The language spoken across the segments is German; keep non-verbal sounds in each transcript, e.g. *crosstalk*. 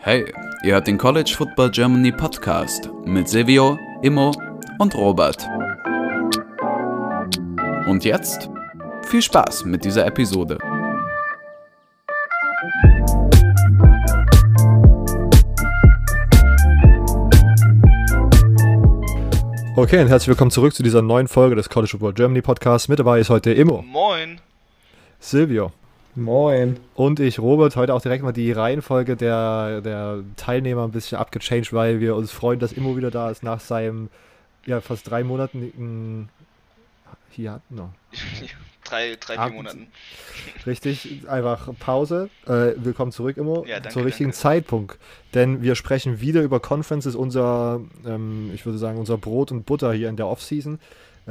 Hey, ihr hört den College Football Germany Podcast mit Silvio, Immo und Robert. Und jetzt viel Spaß mit dieser Episode. Okay, und herzlich willkommen zurück zu dieser neuen Folge des College Football Germany Podcasts. Mit dabei ist heute Immo. Moin. Silvio. Moin. Und ich, Robert, heute auch direkt mal die Reihenfolge der, der Teilnehmer ein bisschen abgechanged, weil wir uns freuen, dass Immo wieder da ist nach seinem ja, fast drei Monaten hier hatten noch. *laughs* drei, drei, vier Monaten. Richtig, einfach Pause. Äh, willkommen zurück, Immo. Ja, danke, Zum richtigen danke. Zeitpunkt. Denn wir sprechen wieder über Conferences, unser, ähm, ich würde sagen, unser Brot und Butter hier in der Offseason. Äh,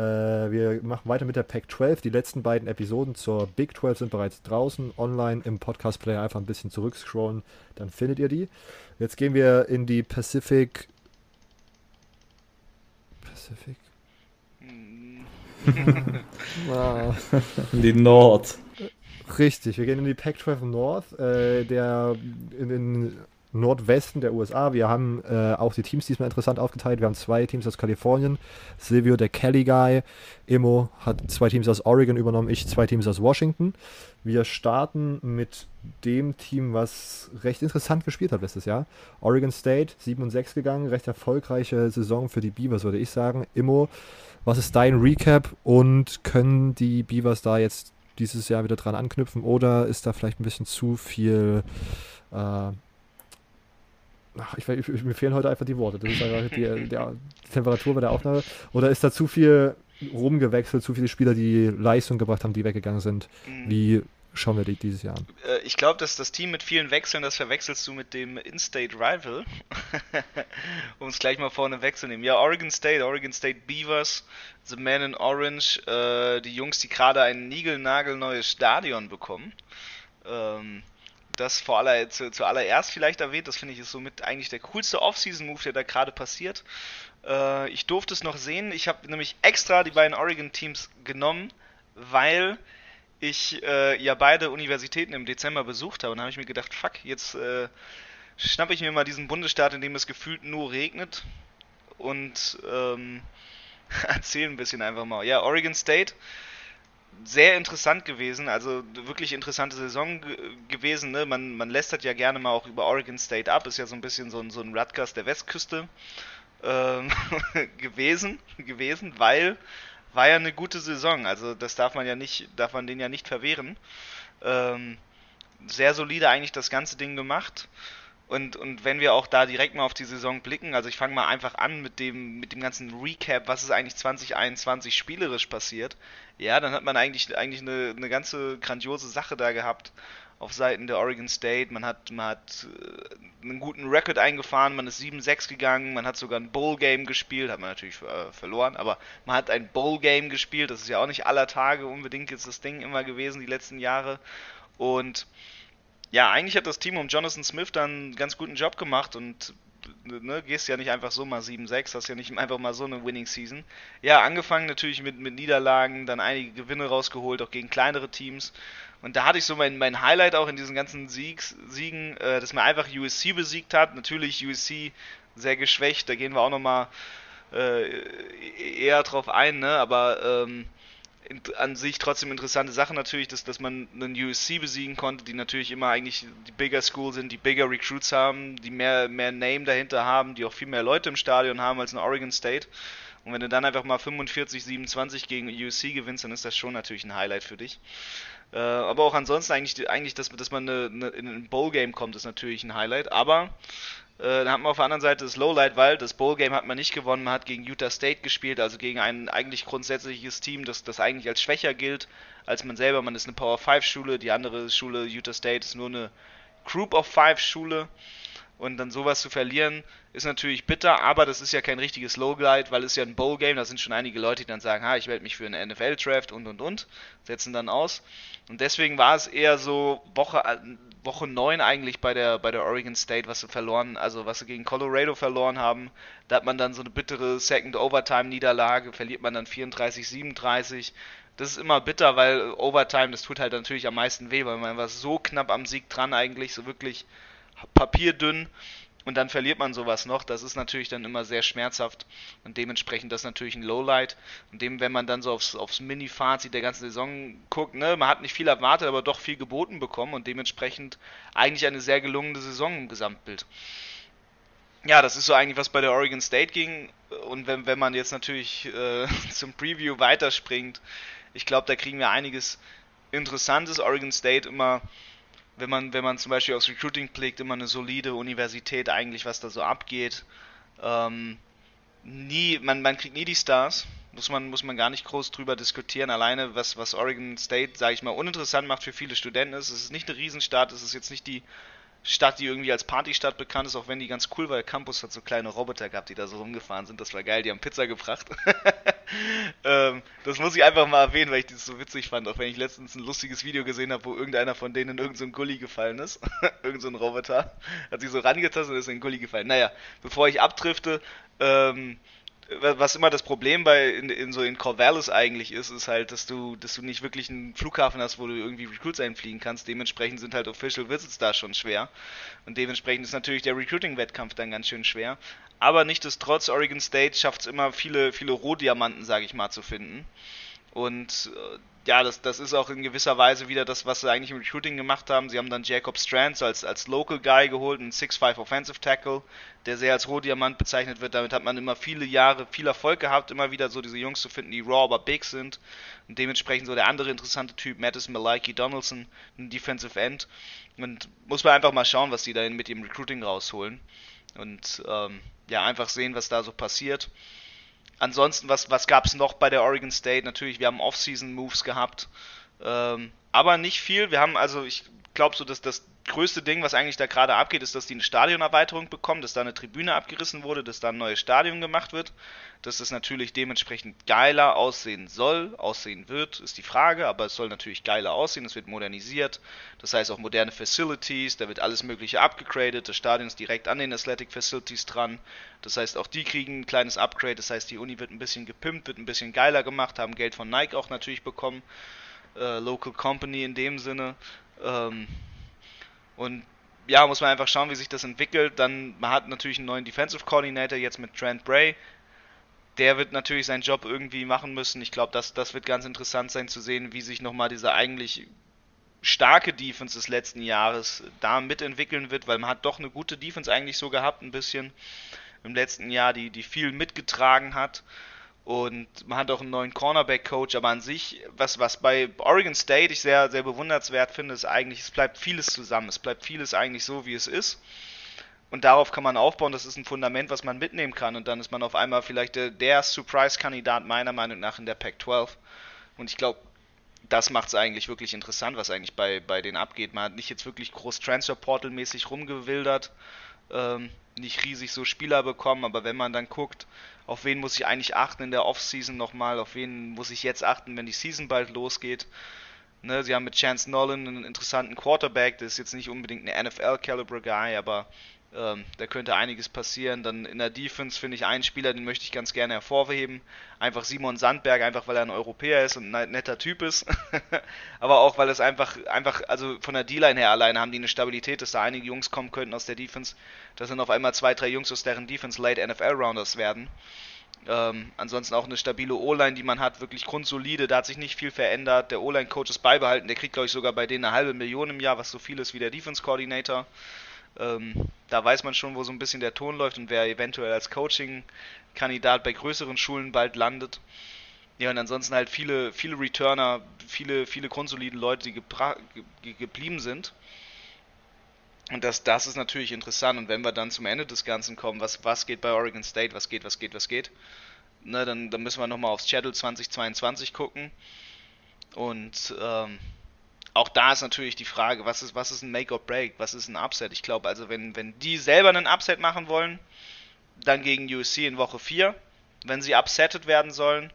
wir machen weiter mit der Pac 12. Die letzten beiden Episoden zur Big 12 sind bereits draußen, online im Podcast Player. Einfach ein bisschen zurückscrollen, dann findet ihr die. Jetzt gehen wir in die Pacific. Pacific? *laughs* Ah. *laughs* Die Nord. Richtig, wir gehen in die Pac-12 North, äh, der in den Nordwesten der USA. Wir haben äh, auch die Teams diesmal interessant aufgeteilt. Wir haben zwei Teams aus Kalifornien. Silvio, der Kelly Guy. Emo hat zwei Teams aus Oregon übernommen, ich zwei Teams aus Washington. Wir starten mit dem Team, was recht interessant gespielt hat letztes Jahr. Oregon State, 7 und 6 gegangen. Recht erfolgreiche Saison für die Beavers, würde ich sagen. Immo, was ist dein Recap und können die Beavers da jetzt dieses Jahr wieder dran anknüpfen oder ist da vielleicht ein bisschen zu viel. Äh, ach, ich, ich, mir fehlen heute einfach die Worte. Das ist einfach die, der, die Temperatur bei der Aufnahme. Oder ist da zu viel rumgewechselt, zu viele Spieler, die Leistung gebracht haben, die weggegangen sind? Mhm. Wie schauen wir die dieses Jahr an? Äh, Ich glaube, dass das Team mit vielen Wechseln, das verwechselst du mit dem In-State Rival. *laughs* um es gleich mal vorne wegzunehmen. Ja, Oregon State, Oregon State Beavers, The Man in Orange, äh, die Jungs, die gerade ein niegelnagelneues Stadion bekommen. Ähm, das vor aller, zu, zuallererst vielleicht erwähnt, das finde ich ist somit eigentlich der coolste Off-Season-Move, der da gerade passiert. Äh, ich durfte es noch sehen, ich habe nämlich extra die beiden Oregon-Teams genommen, weil ich äh, ja beide Universitäten im Dezember besucht habe und habe ich mir gedacht, fuck, jetzt äh, schnappe ich mir mal diesen Bundesstaat, in dem es gefühlt nur regnet und ähm, *laughs* erzähle ein bisschen einfach mal. Ja, Oregon State, sehr interessant gewesen, also wirklich interessante Saison ge gewesen. Ne? Man, man lästert ja gerne mal auch über Oregon State ab, ist ja so ein bisschen so ein, so ein Rutgers der Westküste ähm, *laughs* gewesen, gewesen, weil war ja eine gute Saison, also das darf man ja nicht, darf man den ja nicht verwehren. Ähm, sehr solide eigentlich das ganze Ding gemacht. Und, und wenn wir auch da direkt mal auf die Saison blicken, also ich fange mal einfach an mit dem, mit dem ganzen Recap, was ist eigentlich 2021 spielerisch passiert, ja, dann hat man eigentlich, eigentlich eine, eine ganze grandiose Sache da gehabt auf Seiten der Oregon State. Man hat, man hat äh, einen guten Record eingefahren, man ist 7-6 gegangen, man hat sogar ein Bowl-Game gespielt, hat man natürlich äh, verloren, aber man hat ein Bowl-Game gespielt, das ist ja auch nicht aller Tage unbedingt jetzt das Ding immer gewesen, die letzten Jahre. Und ja, eigentlich hat das Team um Jonathan Smith dann einen ganz guten Job gemacht und ne, gehst ja nicht einfach so mal 7-6, hast ja nicht *laughs* einfach mal so eine Winning Season. Ja, angefangen natürlich mit, mit Niederlagen, dann einige Gewinne rausgeholt, auch gegen kleinere Teams. Und da hatte ich so mein, mein Highlight auch in diesen ganzen Siegs, Siegen, äh, dass man einfach USC besiegt hat. Natürlich USC sehr geschwächt, da gehen wir auch nochmal äh, eher drauf ein, ne? aber ähm, in, an sich trotzdem interessante Sache natürlich, dass, dass man einen USC besiegen konnte, die natürlich immer eigentlich die bigger School sind, die bigger Recruits haben, die mehr, mehr Name dahinter haben, die auch viel mehr Leute im Stadion haben als in Oregon State. Und wenn du dann einfach mal 45, 27 gegen USC gewinnst, dann ist das schon natürlich ein Highlight für dich. Äh, aber auch ansonsten eigentlich, eigentlich dass, dass man eine, eine, in ein Bowl-Game kommt, ist natürlich ein Highlight. Aber dann hat man auf der anderen Seite das Lowlight, weil das Bowl-Game hat man nicht gewonnen, man hat gegen Utah State gespielt, also gegen ein eigentlich grundsätzliches Team, das, das eigentlich als schwächer gilt als man selber. Man ist eine Power 5 Schule, die andere Schule, Utah State, ist nur eine Group of 5 Schule. Und dann sowas zu verlieren, ist natürlich bitter, aber das ist ja kein richtiges Lowlight, weil es ja ein Bowl-Game, da sind schon einige Leute, die dann sagen, ha, ich melde mich für einen NFL-Draft und und und, setzen dann aus. Und deswegen war es eher so Woche, Woche 9 eigentlich bei der, bei der Oregon State, was sie verloren, also was sie gegen Colorado verloren haben. Da hat man dann so eine bittere Second Overtime-Niederlage, verliert man dann 34, 37. das ist immer bitter, weil Overtime, das tut halt natürlich am meisten weh, weil man war so knapp am Sieg dran eigentlich, so wirklich papierdünn und dann verliert man sowas noch. Das ist natürlich dann immer sehr schmerzhaft und dementsprechend das natürlich ein Lowlight. Und dem, wenn man dann so aufs, aufs Mini-Fazit der ganzen Saison guckt, ne, man hat nicht viel erwartet, aber doch viel geboten bekommen und dementsprechend eigentlich eine sehr gelungene Saison im Gesamtbild. Ja, das ist so eigentlich, was bei der Oregon State ging. Und wenn, wenn man jetzt natürlich äh, *laughs* zum Preview weiterspringt, ich glaube, da kriegen wir einiges Interessantes. Oregon State immer wenn man, wenn man zum Beispiel aufs Recruiting blickt, immer eine solide Universität eigentlich, was da so abgeht. Ähm, nie, man, man kriegt nie die Stars, muss man, muss man gar nicht groß drüber diskutieren. Alleine, was, was Oregon State, sage ich mal, uninteressant macht für viele Studenten ist, es ist nicht eine Riesenstadt, es ist jetzt nicht die Stadt, die irgendwie als Partystadt bekannt ist, auch wenn die ganz cool war. Campus hat so kleine Roboter gehabt, die da so rumgefahren sind. Das war geil, die haben Pizza gebracht. *laughs* ähm, das muss ich einfach mal erwähnen, weil ich das so witzig fand. Auch wenn ich letztens ein lustiges Video gesehen habe, wo irgendeiner von denen in irgendeinen so Gully gefallen ist. *laughs* irgend so Roboter. Hat sich so rangetastet und ist in den Gully gefallen. Naja, bevor ich abdrifte, ähm, was immer das Problem bei in, in, so in Corvallis eigentlich ist, ist halt, dass du, dass du nicht wirklich einen Flughafen hast, wo du irgendwie Recruits einfliegen kannst. Dementsprechend sind halt Official Visits da schon schwer. Und dementsprechend ist natürlich der Recruiting-Wettkampf dann ganz schön schwer. Aber nichtsdestotrotz, Oregon State schafft es immer, viele, viele Rohdiamanten, sage ich mal, zu finden. Und äh, ja, das, das ist auch in gewisser Weise wieder das, was sie eigentlich im Recruiting gemacht haben. Sie haben dann Jacob Strands als, als Local Guy geholt, einen 6'5 Offensive Tackle, der sehr als Rohdiamant bezeichnet wird. Damit hat man immer viele Jahre viel Erfolg gehabt, immer wieder so diese Jungs zu finden, die raw, aber big sind. Und dementsprechend so der andere interessante Typ, Mattis Malaiki Donaldson, ein Defensive End. Und muss man einfach mal schauen, was die da mit dem Recruiting rausholen. Und ähm, ja, einfach sehen, was da so passiert. Ansonsten, was, was gab es noch bei der Oregon State? Natürlich, wir haben Off-Season-Moves gehabt, ähm, aber nicht viel. Wir haben also, ich glaube so, dass das größte Ding, was eigentlich da gerade abgeht, ist, dass die eine Stadionerweiterung bekommen, dass da eine Tribüne abgerissen wurde, dass da ein neues Stadion gemacht wird. Dass das natürlich dementsprechend geiler aussehen soll, aussehen wird, ist die Frage, aber es soll natürlich geiler aussehen, es wird modernisiert. Das heißt auch moderne Facilities, da wird alles Mögliche abgegradet, das Stadion ist direkt an den Athletic Facilities dran. Das heißt, auch die kriegen ein kleines Upgrade, das heißt, die Uni wird ein bisschen gepimpt, wird ein bisschen geiler gemacht, haben Geld von Nike auch natürlich bekommen. Äh, Local Company in dem Sinne. Ähm, und ja, muss man einfach schauen, wie sich das entwickelt. Dann, man hat natürlich einen neuen Defensive Coordinator jetzt mit Trent Bray. Der wird natürlich seinen Job irgendwie machen müssen. Ich glaube, das, das wird ganz interessant sein zu sehen, wie sich nochmal diese eigentlich starke Defense des letzten Jahres da mitentwickeln wird, weil man hat doch eine gute Defense eigentlich so gehabt, ein bisschen im letzten Jahr, die, die viel mitgetragen hat. Und man hat auch einen neuen Cornerback-Coach, aber an sich, was, was bei Oregon State ich sehr, sehr bewundernswert finde, ist eigentlich, es bleibt vieles zusammen. Es bleibt vieles eigentlich so, wie es ist. Und darauf kann man aufbauen, das ist ein Fundament, was man mitnehmen kann. Und dann ist man auf einmal vielleicht der, der Surprise-Kandidat meiner Meinung nach in der Pac-12. Und ich glaube, das macht es eigentlich wirklich interessant, was eigentlich bei, bei denen abgeht. Man hat nicht jetzt wirklich groß Transfer-Portal-mäßig rumgewildert, ähm, nicht riesig so Spieler bekommen, aber wenn man dann guckt, auf wen muss ich eigentlich achten in der Offseason nochmal, auf wen muss ich jetzt achten, wenn die Season bald losgeht. Ne, sie haben mit Chance Nolan einen interessanten Quarterback, das ist jetzt nicht unbedingt ein NFL-Caliber-Guy, aber ähm, da könnte einiges passieren. Dann in der Defense finde ich einen Spieler, den möchte ich ganz gerne hervorheben. Einfach Simon Sandberg, einfach weil er ein Europäer ist und ein netter Typ ist. *laughs* Aber auch weil es einfach, einfach, also von der D-Line her alleine haben die eine Stabilität, dass da einige Jungs kommen könnten aus der Defense. Das sind auf einmal zwei, drei Jungs aus deren Defense Late NFL-Rounders werden. Ähm, ansonsten auch eine stabile O-Line, die man hat, wirklich grundsolide, da hat sich nicht viel verändert. Der O-Line-Coach ist beibehalten, der kriegt, glaube ich, sogar bei denen eine halbe Million im Jahr, was so viel ist wie der Defense-Coordinator. Ähm, da weiß man schon, wo so ein bisschen der Ton läuft und wer eventuell als Coaching-Kandidat bei größeren Schulen bald landet. Ja, und ansonsten halt viele, viele Returner, viele, viele grundsolide Leute, die ge geblieben sind. Und das, das ist natürlich interessant. Und wenn wir dann zum Ende des Ganzen kommen, was, was geht bei Oregon State, was geht, was geht, was geht, ne, dann, dann müssen wir nochmal aufs Schedule 2022 gucken. Und ähm, auch da ist natürlich die Frage, was ist, was ist ein Make or Break, was ist ein Upset? Ich glaube, also wenn, wenn die selber einen Upset machen wollen, dann gegen USC in Woche 4. Wenn sie upsetted werden sollen,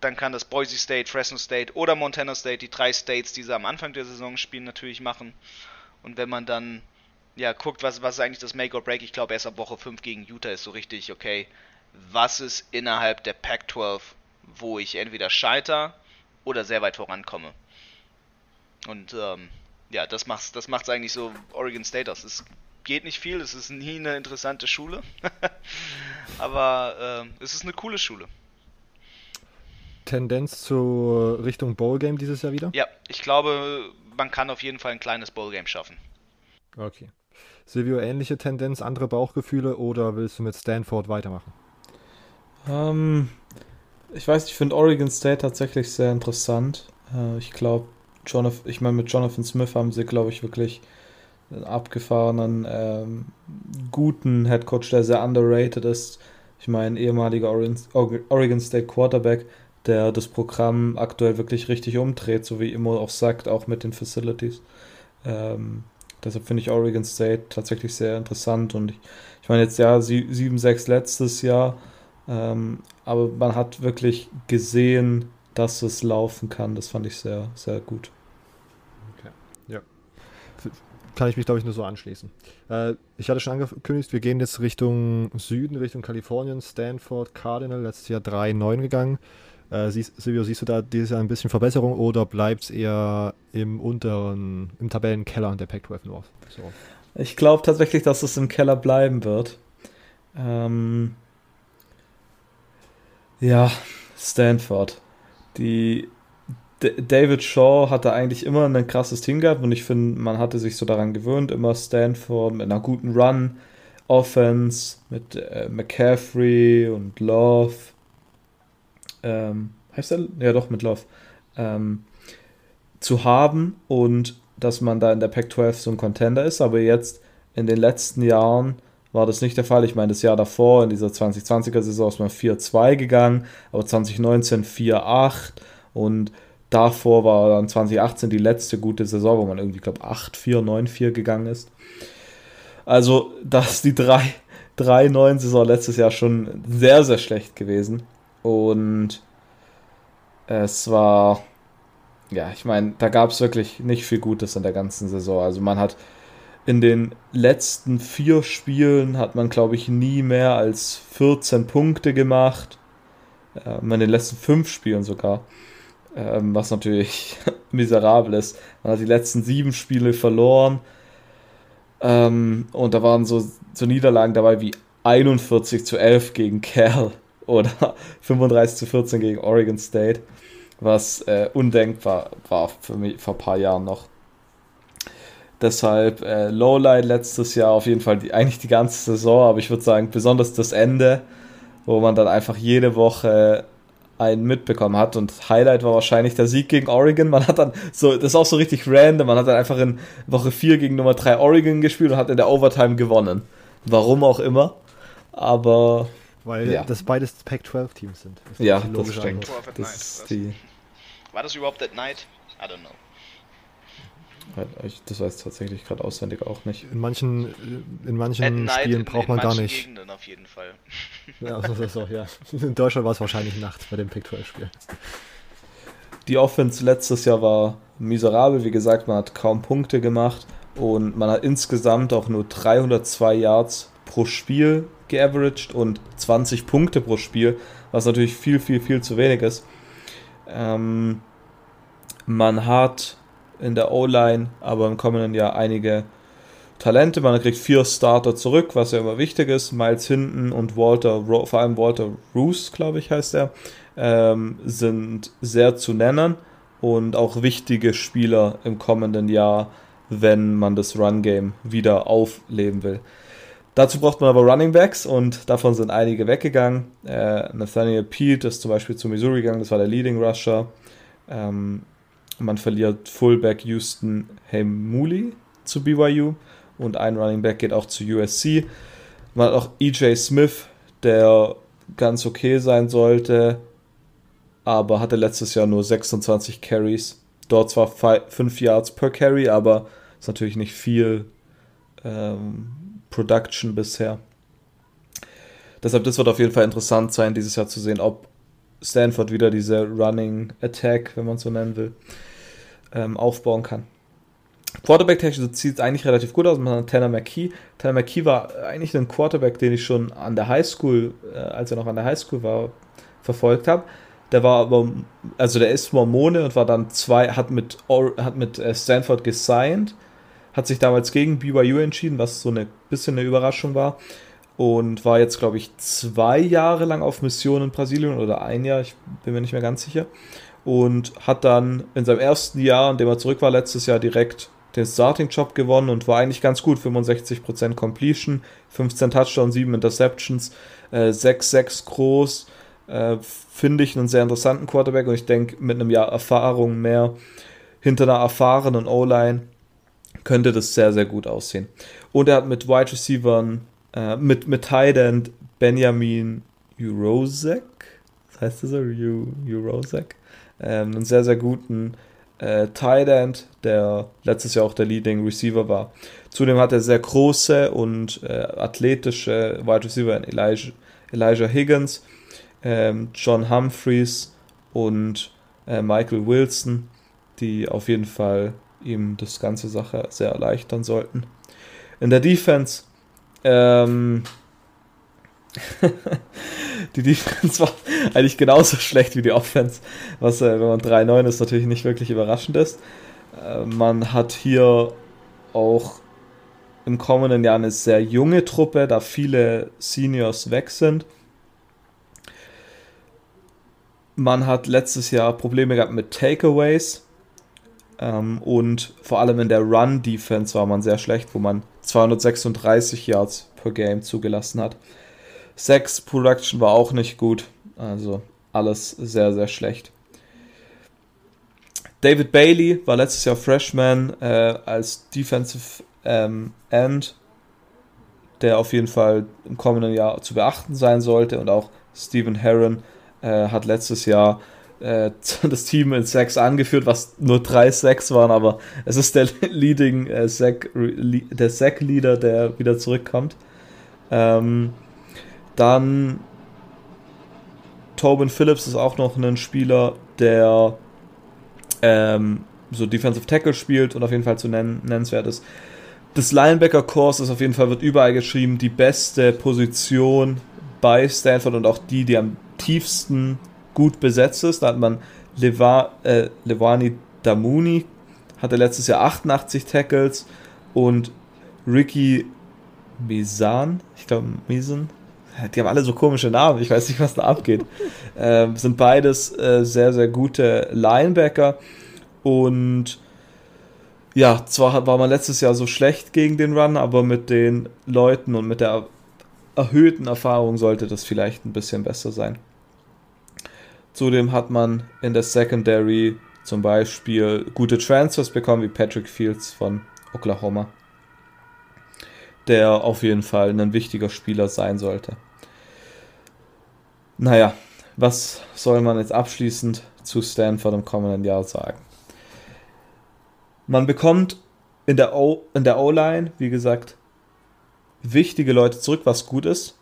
dann kann das Boise State, Fresno State oder Montana State, die drei States, die sie am Anfang der Saison spielen, natürlich machen. Und wenn man dann ja guckt, was, was ist eigentlich das Make or Break, ich glaube erst ab Woche 5 gegen Utah ist so richtig, okay, was ist innerhalb der Pac-12, wo ich entweder scheiter oder sehr weit vorankomme. Und ähm, ja, das macht das macht's eigentlich so Oregon State aus. Es geht nicht viel, es ist nie eine interessante Schule, *laughs* aber äh, es ist eine coole Schule. Tendenz zur Richtung Bowl Game dieses Jahr wieder? Ja, ich glaube, man kann auf jeden Fall ein kleines Bowl Game schaffen. Okay. Silvio, ähnliche Tendenz, andere Bauchgefühle oder willst du mit Stanford weitermachen? Ähm, ich weiß, ich finde Oregon State tatsächlich sehr interessant. Äh, ich glaube, ich meine, mit Jonathan Smith haben sie, glaube ich, wirklich einen abgefahrenen, ähm, guten Headcoach, der sehr underrated ist. Ich meine, ehemaliger Oregon, State Quarterback, der das Programm aktuell wirklich richtig umdreht, so wie immer auch sagt, auch mit den Facilities. Ähm, deshalb finde ich Oregon State tatsächlich sehr interessant und ich, ich meine jetzt ja 7-6 letztes Jahr, ähm, aber man hat wirklich gesehen, dass es laufen kann. Das fand ich sehr, sehr gut. Okay. Ja. Kann ich mich, glaube ich, nur so anschließen. Äh, ich hatte schon angekündigt, wir gehen jetzt Richtung Süden, Richtung Kalifornien, Stanford, Cardinal, letztes Jahr 3-9 gegangen. Äh, siehst, Silvio, siehst du da dieses Jahr ein bisschen Verbesserung oder bleibt es eher im unteren, im Tabellenkeller der Pac-12 North? So. Ich glaube tatsächlich, dass es im Keller bleiben wird. Ähm, ja, Stanford. Die D David Shaw hatte eigentlich immer ein krasses Team gehabt und ich finde, man hatte sich so daran gewöhnt, immer Stanford mit einer guten Run, Offense, mit äh, McCaffrey und Love. Ähm, heißt er? Ja, doch, mit Love. Ähm, zu haben und dass man da in der Pac-12 so ein Contender ist, aber jetzt in den letzten Jahren war das nicht der Fall. Ich meine, das Jahr davor, in dieser 2020er Saison, ist man 4-2 gegangen, aber 2019 4-8 und davor war dann 2018 die letzte gute Saison, wo man irgendwie, glaube 8-4, 9-4 gegangen ist. Also, das ist die 3-9-Saison letztes Jahr schon sehr, sehr schlecht gewesen. Und es war, ja, ich meine, da gab es wirklich nicht viel Gutes in der ganzen Saison. Also man hat in den letzten vier Spielen hat man, glaube ich, nie mehr als 14 Punkte gemacht. Ähm, in den letzten fünf Spielen sogar. Ähm, was natürlich *laughs* miserabel ist. Man hat die letzten sieben Spiele verloren. Ähm, und da waren so, so Niederlagen dabei wie 41 zu 11 gegen Cal *laughs* oder 35 zu 14 gegen Oregon State. Was äh, undenkbar war für mich vor ein paar Jahren noch. Deshalb äh, Lowlight letztes Jahr auf jeden Fall die, eigentlich die ganze Saison, aber ich würde sagen, besonders das Ende, wo man dann einfach jede Woche einen mitbekommen hat. Und Highlight war wahrscheinlich der Sieg gegen Oregon. Man hat dann so, das ist auch so richtig random, man hat dann einfach in Woche 4 gegen Nummer 3 Oregon gespielt und hat in der Overtime gewonnen. Warum auch immer. Aber. Weil ja. das beides Pac-12-Teams sind. Das ja, das stimmt. Das die... War das überhaupt at night? I don't know. Das weiß ich tatsächlich gerade auswendig auch nicht. In manchen, in manchen Spielen braucht man gar nicht. Gegenden auf jeden Fall. Ja, das ist auch, ja. In Deutschland war es wahrscheinlich nachts bei dem Pick-12-Spiel. Die Offense letztes Jahr war miserabel. Wie gesagt, man hat kaum Punkte gemacht und man hat insgesamt auch nur 302 Yards pro Spiel geaveraged und 20 Punkte pro Spiel, was natürlich viel, viel, viel zu wenig ist. Ähm, man hat in der O-Line, aber im kommenden Jahr einige Talente. Man kriegt vier Starter zurück, was ja immer wichtig ist. Miles Hinton und Walter, vor allem Walter Roos, glaube ich, heißt er, ähm, sind sehr zu nennen und auch wichtige Spieler im kommenden Jahr, wenn man das Run-Game wieder aufleben will. Dazu braucht man aber Running Backs und davon sind einige weggegangen. Äh, Nathaniel Pete ist zum Beispiel zu Missouri gegangen, das war der Leading Rusher. Ähm, man verliert Fullback Houston Heimuli zu BYU und ein Running Back geht auch zu USC. Man hat auch EJ Smith, der ganz okay sein sollte, aber hatte letztes Jahr nur 26 Carries. Dort zwar 5 Yards per Carry, aber ist natürlich nicht viel ähm, Production bisher. Deshalb, das wird auf jeden Fall interessant sein, dieses Jahr zu sehen, ob Stanford wieder diese Running Attack, wenn man so nennen will, ähm, aufbauen kann. Quarterback-technisch sieht es eigentlich relativ gut aus. Man hat Tanner McKee. Tanner McKee war eigentlich ein Quarterback, den ich schon an der Highschool, äh, als er noch an der Highschool war, verfolgt habe. Der war aber, also der ist Mormone und war dann zwei, hat mit, hat mit äh, Stanford gesigned, hat sich damals gegen BYU entschieden, was so ein bisschen eine Überraschung war. Und war jetzt, glaube ich, zwei Jahre lang auf Mission in Brasilien oder ein Jahr, ich bin mir nicht mehr ganz sicher. Und hat dann in seinem ersten Jahr, in dem er zurück war, letztes Jahr direkt den Starting-Job gewonnen und war eigentlich ganz gut. 65% Completion, 15 Touchdowns, 7 Interceptions, äh, 6-6 groß. Äh, Finde ich einen sehr interessanten Quarterback und ich denke, mit einem Jahr Erfahrung mehr hinter einer erfahrenen O-Line könnte das sehr, sehr gut aussehen. Und er hat mit Wide Receivers, äh, mit, mit Tight End Benjamin Jurosek, das heißt das so? Jurosek, ähm, einen sehr, sehr guten äh, Tight End, der letztes Jahr auch der Leading Receiver war. Zudem hat er sehr große und äh, athletische Wide Receiver in Elijah, Elijah Higgins, ähm, John Humphreys und äh, Michael Wilson, die auf jeden Fall ihm das ganze Sache sehr erleichtern sollten. In der Defense ähm, die Defense war eigentlich genauso schlecht wie die Offense, was, äh, wenn man 3-9 ist, natürlich nicht wirklich überraschend ist. Äh, man hat hier auch im kommenden Jahr eine sehr junge Truppe, da viele Seniors weg sind. Man hat letztes Jahr Probleme gehabt mit Takeaways ähm, und vor allem in der Run-Defense war man sehr schlecht, wo man 236 Yards per Game zugelassen hat. Sex Production war auch nicht gut. Also alles sehr, sehr schlecht. David Bailey war letztes Jahr Freshman äh, als Defensive ähm, End, der auf jeden Fall im kommenden Jahr zu beachten sein sollte. Und auch Stephen Herron äh, hat letztes Jahr äh, *laughs* das Team in Sacks angeführt, was nur drei Sacks waren, aber es ist der *laughs* Leading äh, Sack, der Sack-Leader, der wieder zurückkommt. Ähm, dann Tobin Phillips ist auch noch ein Spieler, der ähm, so Defensive Tackle spielt und auf jeden Fall zu nennen, nennenswert ist. Das Linebacker-Kurs ist auf jeden Fall, wird überall geschrieben, die beste Position bei Stanford und auch die, die am tiefsten gut besetzt ist. Da hat man Leva, äh, Levani Damuni, hatte letztes Jahr 88 Tackles und Ricky Misan, ich glaube Misan, die haben alle so komische Namen, ich weiß nicht, was da abgeht. Ähm, sind beides äh, sehr, sehr gute Linebacker. Und ja, zwar war man letztes Jahr so schlecht gegen den Run, aber mit den Leuten und mit der erhöhten Erfahrung sollte das vielleicht ein bisschen besser sein. Zudem hat man in der Secondary zum Beispiel gute Transfers bekommen, wie Patrick Fields von Oklahoma der auf jeden Fall ein wichtiger Spieler sein sollte. Naja, was soll man jetzt abschließend zu Stanford im kommenden Jahr sagen? Man bekommt in der O-Line, wie gesagt, wichtige Leute zurück, was gut ist.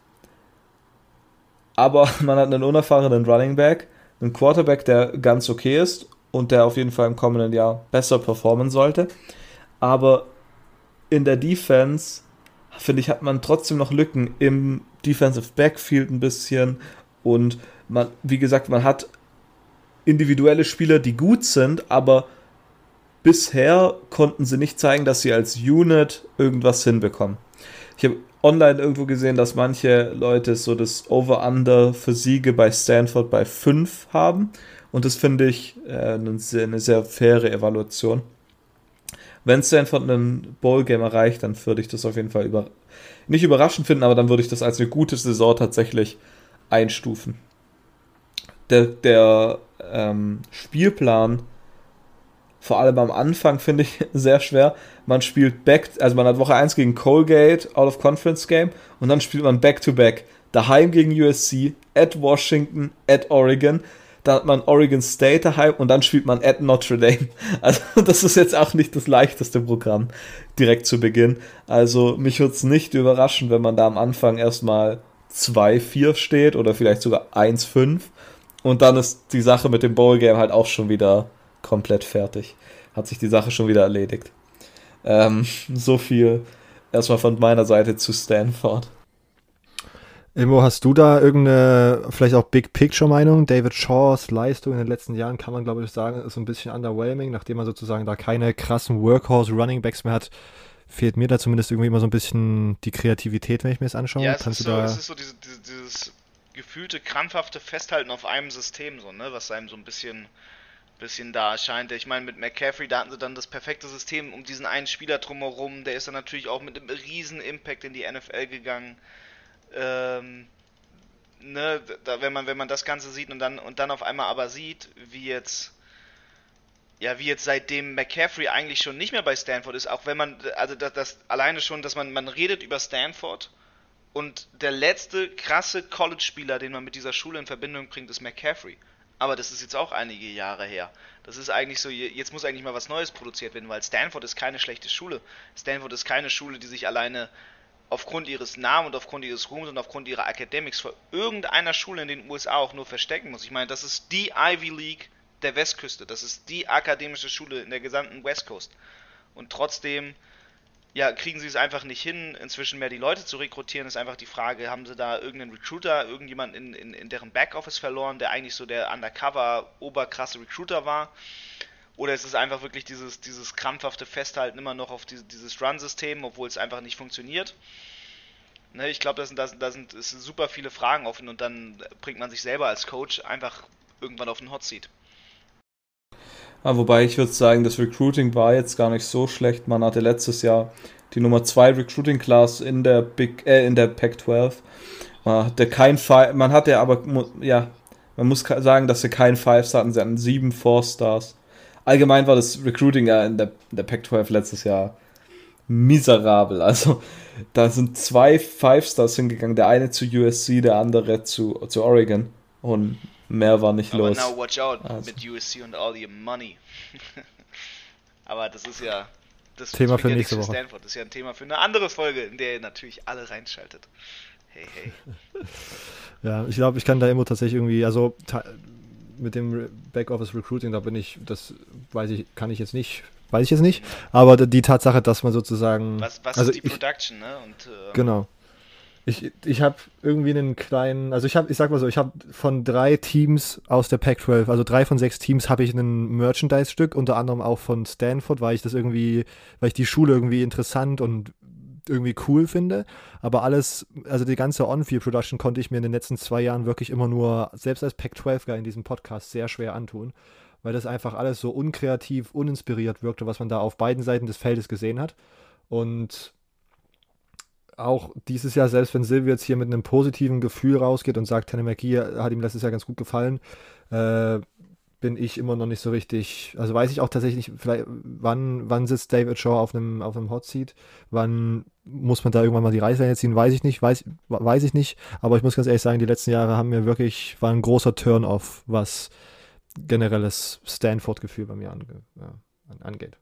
Aber *laughs* man hat einen unerfahrenen Running Back, einen Quarterback, der ganz okay ist und der auf jeden Fall im kommenden Jahr besser performen sollte. Aber in der Defense finde ich, hat man trotzdem noch Lücken im Defensive Backfield ein bisschen. Und man, wie gesagt, man hat individuelle Spieler, die gut sind, aber bisher konnten sie nicht zeigen, dass sie als Unit irgendwas hinbekommen. Ich habe online irgendwo gesehen, dass manche Leute so das Over-Under für Siege bei Stanford bei 5 haben. Und das finde ich äh, eine, sehr, eine sehr faire Evaluation. Wenn Stanford einen Bowl-Game erreicht, dann würde ich das auf jeden Fall über nicht überraschend finden, aber dann würde ich das als eine gute Saison tatsächlich einstufen. Der, der ähm, Spielplan, vor allem am Anfang, finde ich *laughs* sehr schwer. Man spielt back, also man hat Woche 1 gegen Colgate, Out of Conference Game, und dann spielt man back-to-back. -back. Daheim gegen USC, at Washington, at Oregon da hat man Oregon State daheim und dann spielt man at Notre Dame. *laughs* Also das ist jetzt auch nicht das leichteste Programm direkt zu Beginn. Also mich würde es nicht überraschen, wenn man da am Anfang erstmal 2-4 steht oder vielleicht sogar 1-5 und dann ist die Sache mit dem Bowl Game halt auch schon wieder komplett fertig. Hat sich die Sache schon wieder erledigt. Ähm, so viel erstmal von meiner Seite zu Stanford. Immo, hast du da irgendeine, vielleicht auch Big Picture Meinung? David Shaws Leistung in den letzten Jahren kann man, glaube ich, sagen, ist so ein bisschen underwhelming, nachdem man sozusagen da keine krassen Workhorse Running Backs mehr hat. Fehlt mir da zumindest irgendwie immer so ein bisschen die Kreativität, wenn ich mir das anschaue. Ja, es Kannst ist, so, es ist so diese, diese, dieses gefühlte, krampfhafte Festhalten auf einem System, so, ne, was einem so ein bisschen, bisschen da erscheint. Ich meine, mit McCaffrey, da hatten sie dann das perfekte System um diesen einen Spieler drumherum. Der ist dann natürlich auch mit einem riesen Impact in die NFL gegangen. Ähm, ne, da, wenn man, wenn man das Ganze sieht und dann, und dann auf einmal aber sieht, wie jetzt, ja, wie jetzt seitdem McCaffrey eigentlich schon nicht mehr bei Stanford ist, auch wenn man, also das, das alleine schon, dass man, man redet über Stanford und der letzte krasse College-Spieler, den man mit dieser Schule in Verbindung bringt, ist McCaffrey. Aber das ist jetzt auch einige Jahre her. Das ist eigentlich so, jetzt muss eigentlich mal was Neues produziert werden, weil Stanford ist keine schlechte Schule. Stanford ist keine Schule, die sich alleine aufgrund ihres Namens und aufgrund ihres Ruhms und aufgrund ihrer Academics vor irgendeiner Schule in den USA auch nur verstecken muss. Ich meine, das ist die Ivy League der Westküste. Das ist die akademische Schule in der gesamten West Coast. Und trotzdem, ja, kriegen sie es einfach nicht hin, inzwischen mehr die Leute zu rekrutieren. Ist einfach die Frage, haben sie da irgendeinen Recruiter, irgendjemand in, in, in deren Backoffice verloren, der eigentlich so der undercover, oberkrasse Recruiter war? Oder ist es einfach wirklich dieses, dieses krampfhafte Festhalten immer noch auf diese, dieses Run-System, obwohl es einfach nicht funktioniert? Ne, ich glaube, da sind, da, sind, da sind, sind super viele Fragen offen und dann bringt man sich selber als Coach einfach irgendwann auf den Hot Seat. Ja, wobei ich würde sagen, das Recruiting war jetzt gar nicht so schlecht. Man hatte letztes Jahr die Nummer 2 Recruiting Class in der Big äh, in der Pac-12. Man hatte kein Five, man hatte aber ja, man muss sagen, dass sie kein Fives hatten, sie hatten sieben Four Stars. Allgemein war das Recruiting ja in der, der Pac-12 letztes Jahr miserabel. Also da sind zwei Five Stars hingegangen, der eine zu USC, der andere zu, zu Oregon und mehr war nicht Aber los. now watch out Also. mit USC und all your money. *laughs* Aber das ist ja das Thema für ja nächste nichts Woche. Stanford. Das ist ja ein Thema für eine andere Folge, in der ihr natürlich alle reinschaltet. Hey, hey. *laughs* Ja, ich glaube, ich kann da immer tatsächlich irgendwie, also mit dem Backoffice Recruiting, da bin ich, das weiß ich, kann ich jetzt nicht, weiß ich jetzt nicht, aber die Tatsache, dass man sozusagen, Was, was also ist die ich, Production, ne? Und, ähm, genau. Ich, ich habe irgendwie einen kleinen, also ich habe, ich sag mal so, ich habe von drei Teams aus der Pac-12, also drei von sechs Teams, habe ich ein Merchandise-Stück, unter anderem auch von Stanford, weil ich das irgendwie, weil ich die Schule irgendwie interessant und irgendwie cool finde. Aber alles, also die ganze On-Field-Production konnte ich mir in den letzten zwei Jahren wirklich immer nur, selbst als Pac-12-Guy in diesem Podcast, sehr schwer antun. Weil das einfach alles so unkreativ, uninspiriert wirkte, was man da auf beiden Seiten des Feldes gesehen hat. Und auch dieses Jahr, selbst wenn Silvio jetzt hier mit einem positiven Gefühl rausgeht und sagt, Tanner McGee hat ihm letztes Jahr ganz gut gefallen, äh, bin ich immer noch nicht so richtig, also weiß ich auch tatsächlich nicht, vielleicht, wann, wann sitzt David Shaw auf einem, auf einem Hot Seat, wann muss man da irgendwann mal die Reißleine ziehen, weiß ich nicht, weiß, weiß ich nicht, aber ich muss ganz ehrlich sagen, die letzten Jahre haben mir wirklich, war ein großer Turn-off, was generelles Stanford-Gefühl bei mir ange, ja, an- angeht.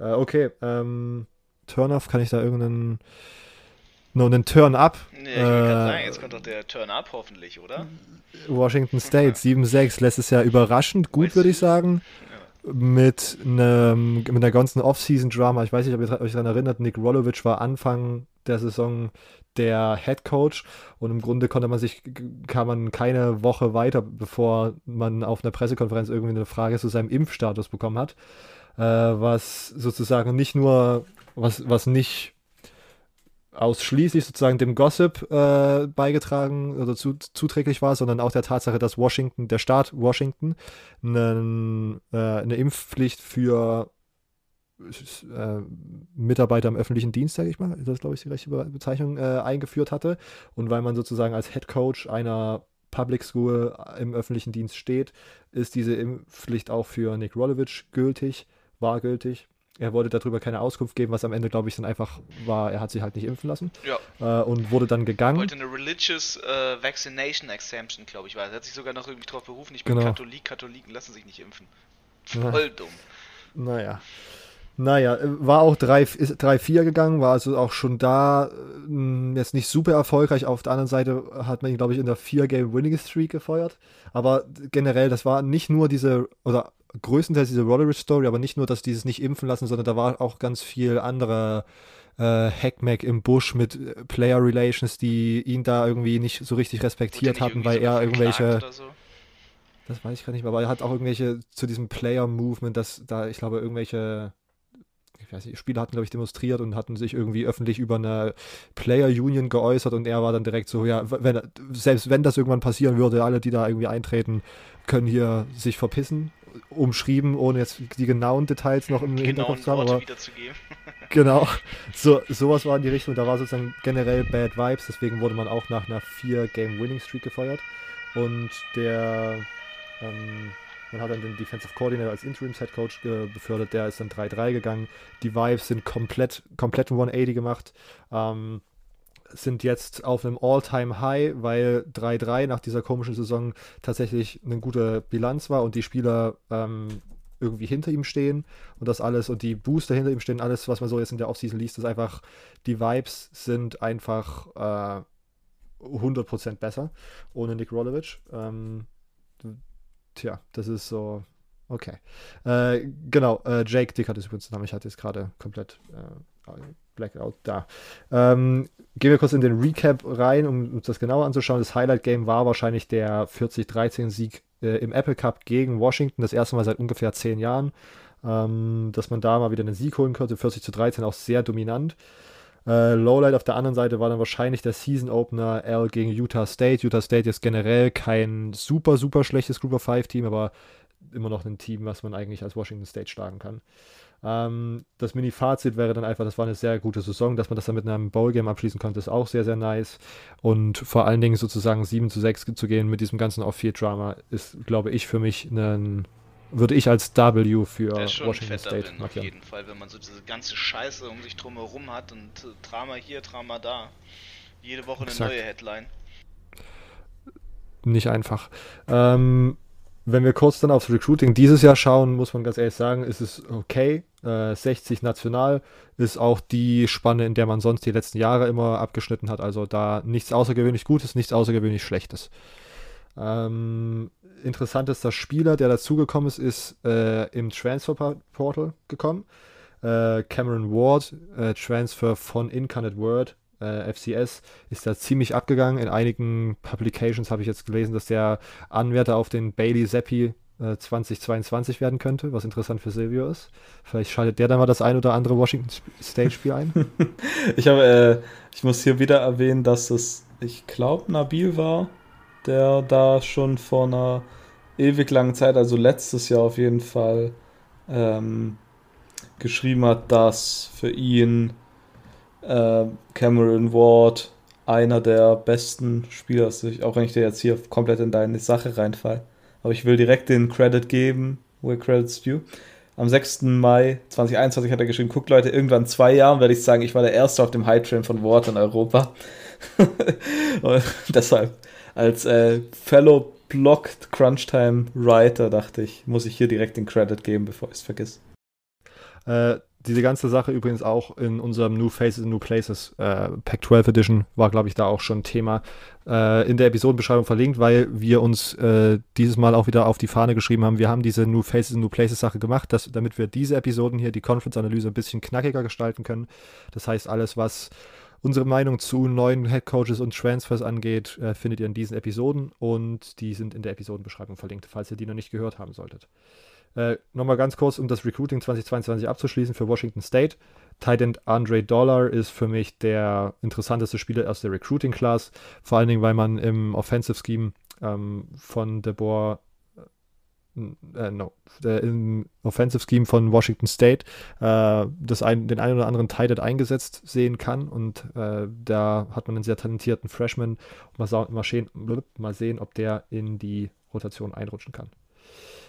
Äh, okay, ähm, Turn-off, kann ich da irgendeinen, noch einen Turn-up? Nee, ich Äh, sagen, jetzt kommt doch der Turn-Up hoffentlich, oder? Washington State 7-6 letztes Jahr überraschend gut, würde ich sagen. Mit, einem, mit einer ganzen Off-Season-Drama. Ich weiß nicht, ob ihr euch daran erinnert, Nick Rolovic war Anfang der Saison der Head Coach und im Grunde konnte man sich, kam man keine Woche weiter, bevor man auf einer Pressekonferenz irgendwie eine Frage zu seinem Impfstatus bekommen hat. Äh, was sozusagen nicht nur, was, was nicht ausschließlich sozusagen dem Gossip äh, beigetragen oder zu, zuträglich war, sondern auch der Tatsache, dass Washington, der Staat Washington, einen, äh, eine Impfpflicht für äh, Mitarbeiter im öffentlichen Dienst, sage ich mal, ist das glaube ich die rechte Be Bezeichnung, äh, eingeführt hatte. Und weil man sozusagen als Head Coach einer Public School im öffentlichen Dienst steht, ist diese Impfpflicht auch für Nick Rolovic gültig, war gültig. Er wollte darüber keine Auskunft geben, was am Ende, glaube ich, dann einfach war, er hat sich halt nicht impfen lassen Ja. äh, und wurde dann gegangen. Wollte eine Religious äh, Vaccination Exemption, glaube ich, war. Er hat sich sogar noch irgendwie drauf berufen, ich bin Genau. Katholik, Katholiken lassen sich nicht impfen. Voll dumm. Naja. Naja, äh, war auch 3 ist 3-4 gegangen, war also auch schon da äh, jetzt nicht super erfolgreich. Auf der anderen Seite hat man ihn, glaube ich, in der 4-Game-Winning-Streak gefeuert. Aber generell, das war nicht nur diese, oder größtenteils diese Roderick-Story, aber nicht nur, dass dieses nicht impfen lassen, sondern da war auch ganz viel anderer äh, Hackmack im Busch mit äh, Player Relations, die ihn da irgendwie nicht so richtig respektiert hatten, weil er irgendwelche. So? Das weiß ich gar nicht mehr, aber er hat auch irgendwelche zu diesem Player-Movement, dass da, ich glaube, irgendwelche ich weiß nicht, Spieler hatten, glaube ich, demonstriert und hatten sich irgendwie öffentlich über eine Player Union geäußert und er war dann direkt so, ja, wenn, selbst wenn das irgendwann passieren würde, alle, die da irgendwie eintreten, können hier sich verpissen, umschrieben, ohne jetzt die genauen Details noch im genauen Hinterkopf zu haben. Aber, *laughs* genau, so, sowas war in die Richtung, da war sozusagen generell Bad Vibes, deswegen wurde man auch nach einer 4-Game-Winning-Streak gefeuert und der ähm, man hat dann den Defensive Coordinator als Interims-Head Coach befördert, der ist dann 3-3 gegangen. Die Vibes sind komplett, komplett 180 gemacht. Ähm, sind jetzt auf einem All-Time-High, weil 3-3 nach dieser komischen Saison tatsächlich eine gute Bilanz war und die Spieler ähm, irgendwie hinter ihm stehen und das alles und die Booster hinter ihm stehen, alles, was man so jetzt in der Offseason liest, ist einfach, die Vibes sind einfach äh, 100% besser ohne Nick Rolovich. Ähm, tja, das ist so. Okay. Äh, genau, äh, Jake Dick hat es übrigens Namen. Ich hatte es gerade komplett äh, Blackout da. Ähm, gehen wir kurz in den Recap rein, um uns das genauer anzuschauen. Das Highlight-Game war wahrscheinlich der 40-13-Sieg äh, im Apple Cup gegen Washington. Das erste Mal seit ungefähr zehn Jahren. Ähm, dass man da mal wieder einen Sieg holen konnte. 40 zu 13 auch sehr dominant. Äh, Lowlight auf der anderen Seite war dann wahrscheinlich der Season Opener L gegen Utah State. Utah State ist generell kein super, super schlechtes Group of Five Team, aber immer noch ein Team, was man eigentlich als Washington State schlagen kann. Ähm, das Mini-Fazit wäre dann einfach, das war eine sehr gute Saison, dass man das dann mit einem Bowl-Game abschließen konnte, ist auch sehr, sehr nice. Und vor allen Dingen sozusagen 7 zu 6 zu gehen mit diesem ganzen Off-Field-Drama ist, glaube ich, für mich ein würde ich als W für Washington State markieren. Auf jeden Fall, wenn man so diese ganze Scheiße um sich drum herum hat und äh, Drama hier, Drama da. Jede Woche eine Exakt. neue Headline. Nicht einfach. Ähm, wenn wir kurz dann aufs Recruiting dieses Jahr schauen, muss man ganz ehrlich sagen, ist es okay. Äh, 60 national ist auch die Spanne, in der man sonst die letzten Jahre immer abgeschnitten hat. Also da nichts außergewöhnlich Gutes, nichts außergewöhnlich Schlechtes. Ähm, interessantester Spieler, der dazugekommen ist, ist äh, im Transfer Portal gekommen. Äh, Cameron Ward, äh, Transfer von Incarnate Word, äh, FCS, ist da ziemlich abgegangen. In einigen Publications habe ich jetzt gelesen, dass der Anwärter auf den Bailey Zappi 2022 äh, werden könnte, was interessant für Silvio ist. Vielleicht schaltet der dann mal das ein oder andere Washington State Spiel ein. *laughs* ich habe, äh, ich muss hier wieder erwähnen, dass es, ich glaube, Nabil war, der da schon vor einer ewig langen Zeit, also letztes Jahr auf jeden Fall, ähm, geschrieben hat, dass für ihn äh, Cameron Ward einer der besten Spieler ist, auch wenn ich dir jetzt hier komplett in deine Sache reinfall. Aber ich will direkt den Credit geben, where credit's due. Am 6. Mai 2021 hat er geschrieben, guckt Leute, irgendwann zwei Jahren werde ich sagen, ich war der Erste auf dem High Train von Ward in Europa. *laughs* Deshalb als äh, Fellow Blocked Crunchtime Writer dachte ich, muss ich hier direkt den Credit geben, bevor ich es vergesse. Äh, diese ganze Sache übrigens auch in unserem New Faces and New Places äh, Pack 12 Edition war, glaube ich, da auch schon Thema äh, in der Episodenbeschreibung verlinkt, weil wir uns äh, dieses Mal auch wieder auf die Fahne geschrieben haben. Wir haben diese New Faces and New Places Sache gemacht, dass, damit wir diese Episoden hier, die Conference-Analyse, ein bisschen knackiger gestalten können. Das heißt, alles, was Unsere Meinung zu neuen Headcoaches und Transfers angeht, äh, findet ihr in diesen Episoden und die sind in der Episodenbeschreibung verlinkt, falls ihr die noch nicht gehört haben solltet. Äh, Nochmal ganz kurz, um das Recruiting 2022 abzuschließen für Washington State. Titan Andre Dollar ist für mich der interessanteste Spieler aus der Recruiting Class, vor allen Dingen, weil man im Offensive Scheme ähm, von DeBoer äh, no, im Offensive Scheme von Washington State äh, das ein, den einen oder anderen Tight eingesetzt sehen kann und äh, da hat man einen sehr talentierten Freshman. Mal, mal, sehen, mal sehen, ob der in die Rotation einrutschen kann.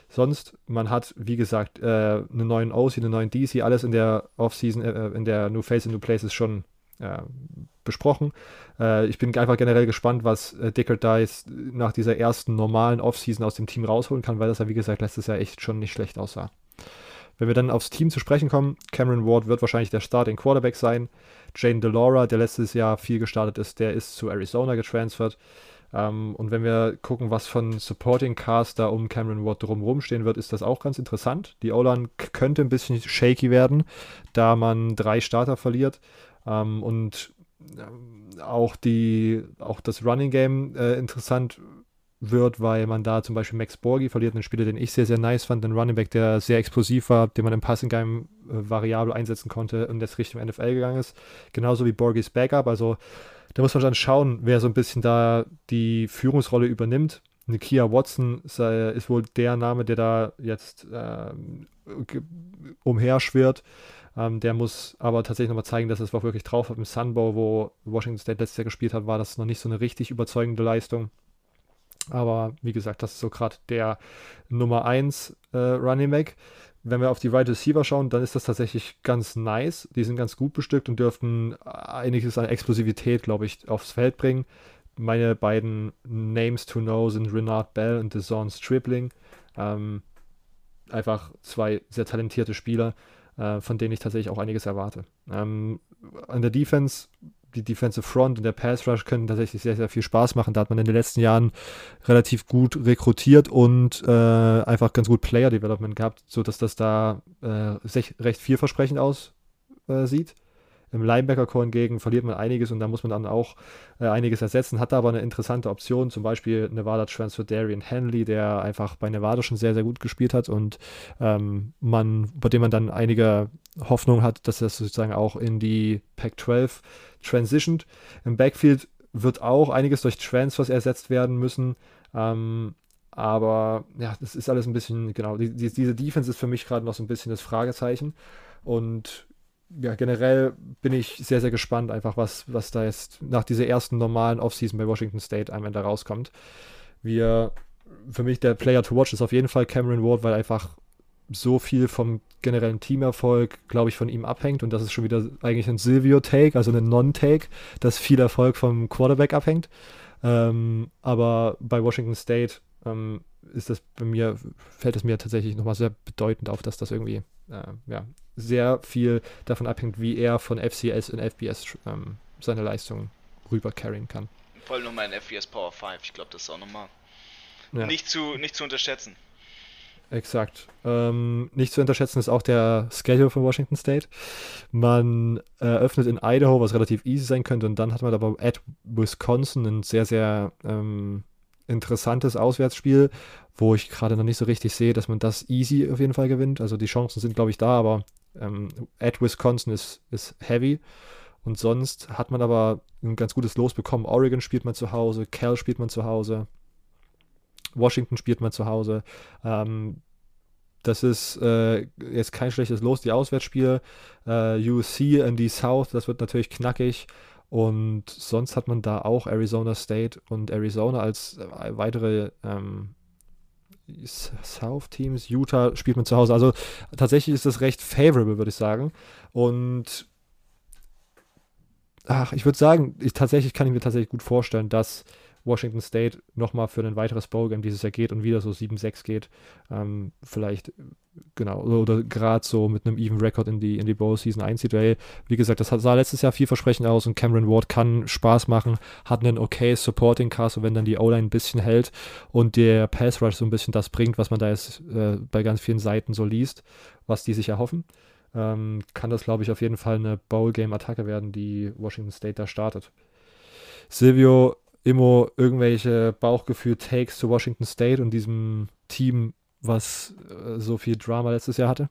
Sonst, man hat, wie gesagt, äh, einen neuen OC, einen neuen DC, alles in der Offseason, äh, in der New Face and New Places schon äh, besprochen. Äh, ich bin einfach generell gespannt, was äh, Dickert Dice nach dieser ersten normalen Offseason aus dem Team rausholen kann, weil das ja, wie gesagt, letztes Jahr echt schon nicht schlecht aussah. Wenn wir dann aufs Team zu sprechen kommen, Cameron Ward wird wahrscheinlich der Starting Quarterback sein. Jane Delora, der letztes Jahr viel gestartet ist, der ist zu Arizona getransfert. Ähm, und wenn wir gucken, was von Supporting Cast da um Cameron Ward drumherum stehen wird, ist das auch ganz interessant. Die O-Line könnte ein bisschen shaky werden, da man drei Starter verliert. Ähm, und äh, auch, die, auch das Running Game äh, interessant wird, weil man da zum Beispiel Max Borgi verliert, einen Spieler, den ich sehr, sehr nice fand, einen Running Back, der sehr explosiv war, den man im Passing Game äh, variabel einsetzen konnte und jetzt Richtung NFL gegangen ist. Genauso wie Borgis Backup. Also da muss man dann schauen, wer so ein bisschen da die Führungsrolle übernimmt. Nikia Watson ist, äh, ist wohl der Name, der da jetzt äh, umherschwirrt. Ähm, der muss aber tatsächlich nochmal zeigen, dass er es auch wirklich drauf hat. Im Sunbow, wo Washington State letztes Jahr gespielt hat, war das noch nicht so eine richtig überzeugende Leistung. Aber wie gesagt, das ist so gerade der Nummer 1 äh, Running Back. Wenn wir auf die Wide Receiver schauen, dann ist das tatsächlich ganz nice. Die sind ganz gut bestückt und dürften einiges an Explosivität, glaube ich, aufs Feld bringen. Meine beiden Names to know sind Renard Bell und DeSaun Stripling. Ähm, einfach zwei sehr talentierte Spieler, äh, von denen ich tatsächlich auch einiges erwarte. Ähm, an der Defense die Defensive Front und der Pass Rush können tatsächlich sehr, sehr viel Spaß machen. Da hat man in den letzten Jahren relativ gut rekrutiert und äh, einfach ganz gut Player Development gehabt, sodass das da äh, recht vielversprechend aussieht. Im Linebacker-Core hingegen verliert man einiges und da muss man dann auch äh, einiges ersetzen. Hat da aber eine interessante Option, zum Beispiel Nevada Transfer Darian Henley, der einfach bei Nevada schon sehr, sehr gut gespielt hat und ähm, man, bei dem man dann einige Hoffnung hat, dass das sozusagen auch in die Pac-12 transitioned. Im Backfield wird auch einiges durch Transfers ersetzt werden müssen. Ähm, aber ja, das ist alles ein bisschen, genau, die, die, diese Defense ist für mich gerade noch so ein bisschen das Fragezeichen. Und ja, generell bin ich sehr, sehr gespannt, einfach was, was da jetzt nach dieser ersten normalen Offseason bei Washington State am Ende rauskommt. Wir, für mich der Player to watch ist auf jeden Fall Cameron Ward, weil einfach so viel vom generellen Teamerfolg, glaube ich, von ihm abhängt. Und das ist schon wieder eigentlich ein Silvio-Take, also ein Non-Take, dass viel Erfolg vom Quarterback abhängt. Ähm, aber bei Washington State ähm, ist das bei mir, fällt es mir tatsächlich nochmal sehr bedeutend auf, dass das irgendwie äh, ja, sehr viel davon abhängt, wie er von FCS in FBS ähm, seine Leistung rüber carryen kann. Vor allem nochmal in FBS Power 5, ich glaube, das ist auch nochmal ja. nicht, zu, nicht zu unterschätzen. Exakt. Ähm, nicht zu unterschätzen ist auch der Schedule von Washington State. Man eröffnet in Idaho, was relativ easy sein könnte, und dann hat man aber at Wisconsin ein sehr, sehr ähm, interessantes Auswärtsspiel, wo ich gerade noch nicht so richtig sehe, dass man das easy auf jeden Fall gewinnt. Also die Chancen sind, glaube ich, da, aber ähm, at Wisconsin ist, ist heavy. Und sonst hat man aber ein ganz gutes Los bekommen. Oregon spielt man zu Hause, Cal spielt man zu Hause. Washington spielt man zu Hause. Ähm, das ist äh, jetzt kein schlechtes Los, die Auswärtsspiele. Äh, USC in die South, das wird natürlich knackig. Und sonst hat man da auch Arizona State und Arizona als äh, weitere ähm, South-Teams. Utah spielt man zu Hause. Also tatsächlich ist das recht favorable, würde ich sagen. Und ach, ich würde sagen, ich, tatsächlich kann ich mir tatsächlich gut vorstellen, dass Washington State nochmal für ein weiteres Bowl-Game dieses Jahr geht und wieder so 7-6 geht. Ähm, vielleicht, genau, oder gerade so mit einem even Record in die, in die Bowl-Season einzieht, weil, wie gesagt, das sah letztes Jahr vielversprechend aus und Cameron Ward kann Spaß machen, hat einen okay Supporting Cast und wenn dann die O-Line ein bisschen hält und der Pass Rush so ein bisschen das bringt, was man da jetzt äh, bei ganz vielen Seiten so liest, was die sich erhoffen. Ähm, kann das, glaube ich, auf jeden Fall eine Bowl-Game-Attacke werden, die Washington State da startet. Silvio immer irgendwelche Bauchgefühl-Takes zu Washington State und diesem Team, was äh, so viel Drama letztes Jahr hatte?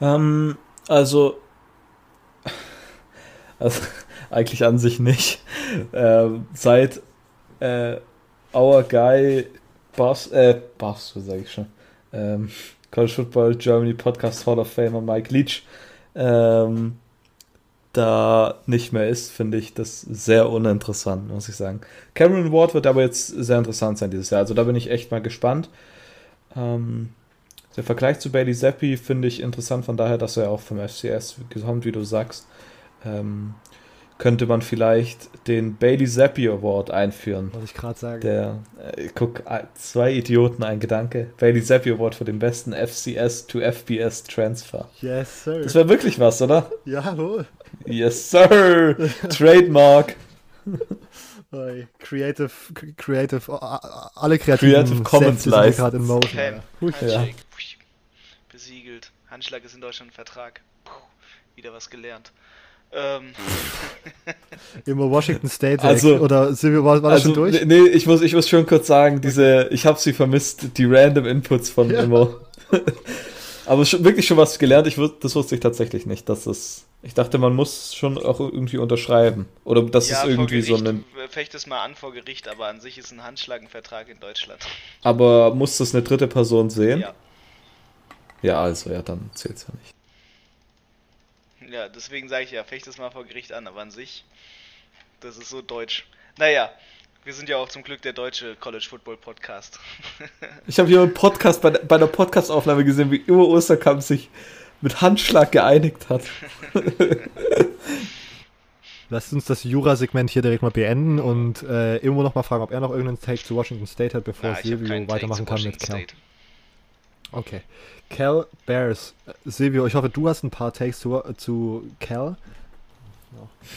Ähm, also, *laughs* also, eigentlich an sich nicht. Ähm, seit äh, Our Guy Boss, äh, Boss, so sage ich schon, ähm, College Football Germany Podcast Hall of Famer Mike Leach ähm, da nicht mehr ist, finde ich das sehr uninteressant, muss ich sagen. Cameron Ward wird aber jetzt sehr interessant sein dieses Jahr. Also da bin ich echt mal gespannt. Ähm, der Vergleich zu Bailey Zappi finde ich interessant, von daher, dass er auch vom FCS kommt, wie du sagst. Ähm, könnte man vielleicht den Bailey Zappi Award einführen. Was ich gerade sagen. Der, äh, guck, zwei Idioten, ein Gedanke. Bailey Zappi Award für den besten FCS to FBS Transfer. Yes, sir. Das wäre wirklich was, oder? Jawohl. Yes, sir. *laughs* Trademark. Creative, creative, alle kreativen Creative Commons Sets gerade in Motion. Pen, ja. Handshake, besiegelt. Handschlag ist in Deutschland ein Vertrag. Puh, wieder was gelernt. Ähm, *laughs* Immer Washington State Also- oder Silvio, war, war das Also, schon durch? nee, ich muss, ich muss schon kurz sagen, diese, ich habe sie vermisst, die random Inputs von Ja. Immo. *laughs* Aber schon, wirklich schon was gelernt, ich, das wusste ich tatsächlich nicht, dass es, ich dachte, man muss schon auch irgendwie unterschreiben. Oder dass ja, es irgendwie vor so Gericht, ein, Fecht es mal an vor Gericht, aber an sich ist ein Handschlag ein Vertrag in Deutschland. aber muss das eine dritte Person sehen? Ja. Ja, also, ja, dann zählt's ja nicht. Ja, deswegen sage ich ja, fecht es mal vor Gericht an, aber an sich, das ist so deutsch. Naja, wir sind ja auch zum Glück der deutsche College Football Podcast. *laughs* Ich habe hier einen Podcast, bei, der- bei der Podcastaufnahme gesehen, wie Immo Osterkamp sich mit Handschlag geeinigt hat. *laughs* Lasst uns das Jura-Segment hier direkt mal beenden und äh, irgendwo noch mal fragen, ob er noch irgendeinen Take zu Washington State hat, bevor Na, ich habe Silvio weitermachen kann mit Cal. Okay. Cal Bears. Silvio, ich hoffe, du hast ein paar Takes zu, zu Cal.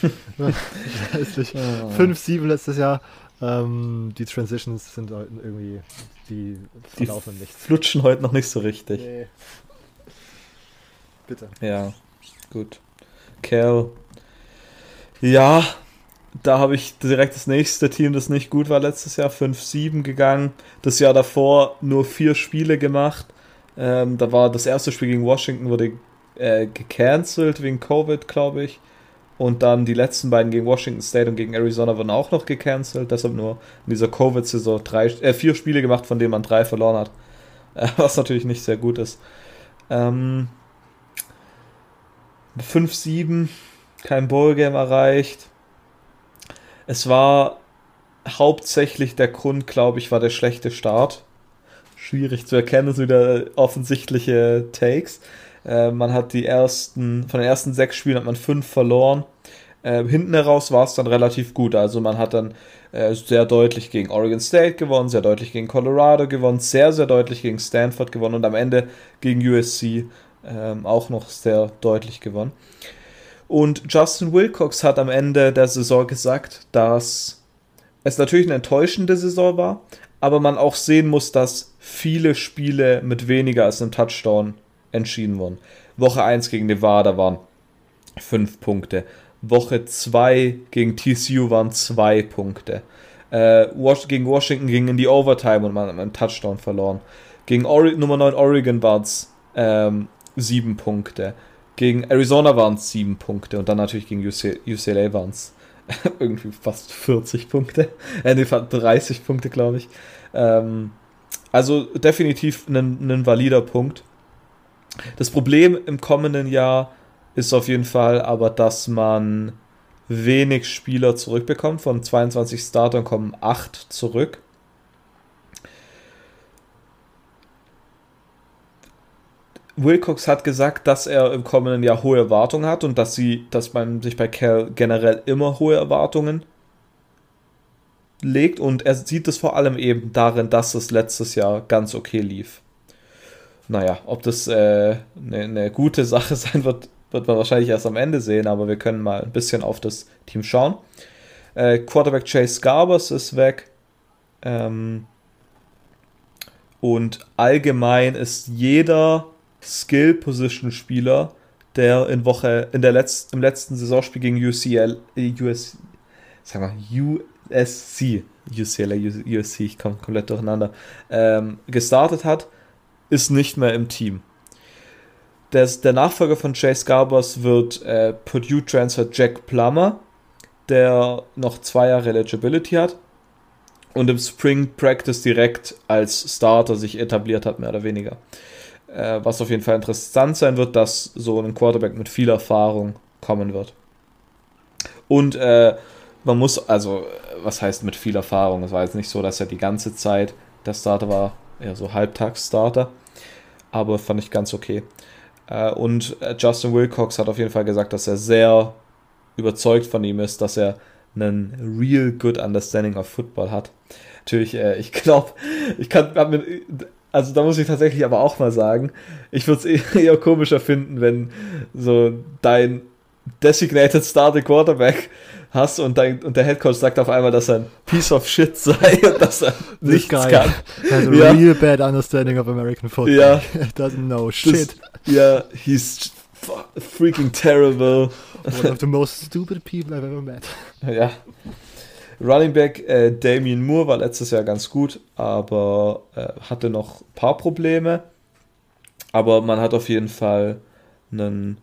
Ja. *laughs* Scheißlich. 5-7 letztes Jahr. Ähm, die Transitions sind halt irgendwie, die verlaufen nichts. Flutschen heute noch nicht so richtig. Nee. Bitte. Ja, gut. Cal. Ja, da habe ich direkt das nächste Team, das nicht gut war letztes Jahr, 5-7 gegangen. Das Jahr davor nur vier Spiele gemacht. Ähm, da war das erste Spiel gegen Washington wurde äh, gecancelt wegen Covid, glaube ich. Und dann die letzten beiden gegen Washington State und gegen Arizona wurden auch noch gecancelt. Deshalb nur in dieser Covid-Saison drei, äh, vier Spiele gemacht, von denen man drei verloren hat. Äh, *laughs* was natürlich nicht sehr gut ist. Ähm, 5-7, kein Bowl-Game erreicht. Es war hauptsächlich der Grund, glaube ich, war der schlechte Start. Schwierig zu erkennen, sind wieder offensichtliche Takes. Äh, man hat die ersten, von den ersten sechs Spielen hat man fünf verloren. Äh, hinten heraus war es dann relativ gut. Also man hat dann äh, sehr deutlich gegen Oregon State gewonnen, sehr deutlich gegen Colorado gewonnen, sehr, sehr deutlich gegen Stanford gewonnen und am Ende gegen USC ähm, auch noch sehr deutlich gewonnen. Und Justin Wilcox hat am Ende der Saison gesagt, dass es natürlich eine enttäuschende Saison war, aber man auch sehen muss, dass viele Spiele mit weniger als einem Touchdown entschieden wurden. Woche 1 gegen Nevada waren 5 Punkte. Woche 2 gegen TCU waren 2 Punkte. Äh, gegen Washington ging in die Overtime und man hat einen Touchdown verloren. Gegen Ori Nummer 9 Oregon waren es ähm, 7 Punkte. Gegen Arizona waren es 7 Punkte und dann natürlich gegen UC UCLA waren es *laughs* irgendwie fast 40 Punkte. Äh, nee, fast 30 Punkte, glaube ich. Ähm, also definitiv ein, valider Punkt. Das Problem im kommenden Jahr ist auf jeden Fall aber, dass man wenig Spieler zurückbekommt. Von 22 Startern kommen 8 zurück. Wilcox hat gesagt, dass er im kommenden Jahr hohe Erwartungen hat und dass sie, dass man sich bei Cal generell immer hohe Erwartungen legt und er sieht es vor allem eben darin, dass es letztes Jahr ganz okay lief. Naja, ob das äh, eine, eine gute *laughs* Sache sein wird, wird man wahrscheinlich erst am Ende sehen, aber wir können mal ein bisschen auf das Team schauen. Äh, Quarterback Chase Garbers ist weg. Ähm, und allgemein ist jeder Skill-Position-Spieler, der in Woche, in der Letz-, im letzten Saisonspiel gegen UCL, äh, US, sag mal, USC, UCLA, USC, ich komme komplett durcheinander, ähm, gestartet hat, ist nicht mehr im Team. Der, der Nachfolger von Chase Garbers wird äh, Purdue Transfer Jack Plummer, der noch zwei Jahre Eligibility hat und im Spring Practice direkt als Starter sich etabliert hat, mehr oder weniger. Äh, was auf jeden Fall interessant sein wird, dass so ein Quarterback mit viel Erfahrung kommen wird. Und äh, man muss, also, was heißt mit viel Erfahrung? Es war jetzt nicht so, dass er die ganze Zeit der Starter war, eher so Halbtags-Starter. Aber fand ich ganz okay. Äh, und äh, Justin Wilcox hat auf jeden Fall gesagt, dass er sehr überzeugt von ihm ist, dass er einen real good understanding of Football hat. Natürlich, äh, ich glaube, ich kann, also da muss ich tatsächlich aber auch mal sagen, ich würde es *laughs* eher komischer finden, wenn so dein Designated Starting Quarterback hast und, dein, und der Headcoach sagt auf einmal, dass er ein Piece of Shit sei und dass er *laughs* nichts guy kann. has a Ja. real bad understanding of American football. Ja. *laughs* Doesn't know Das- shit. Ja, he's fu- freaking terrible. One of the most stupid people I've ever met. *laughs* Ja. Running Back äh, Damien Moore war letztes Jahr ganz gut, aber äh, hatte noch ein paar Probleme. Aber man hat auf jeden Fall einen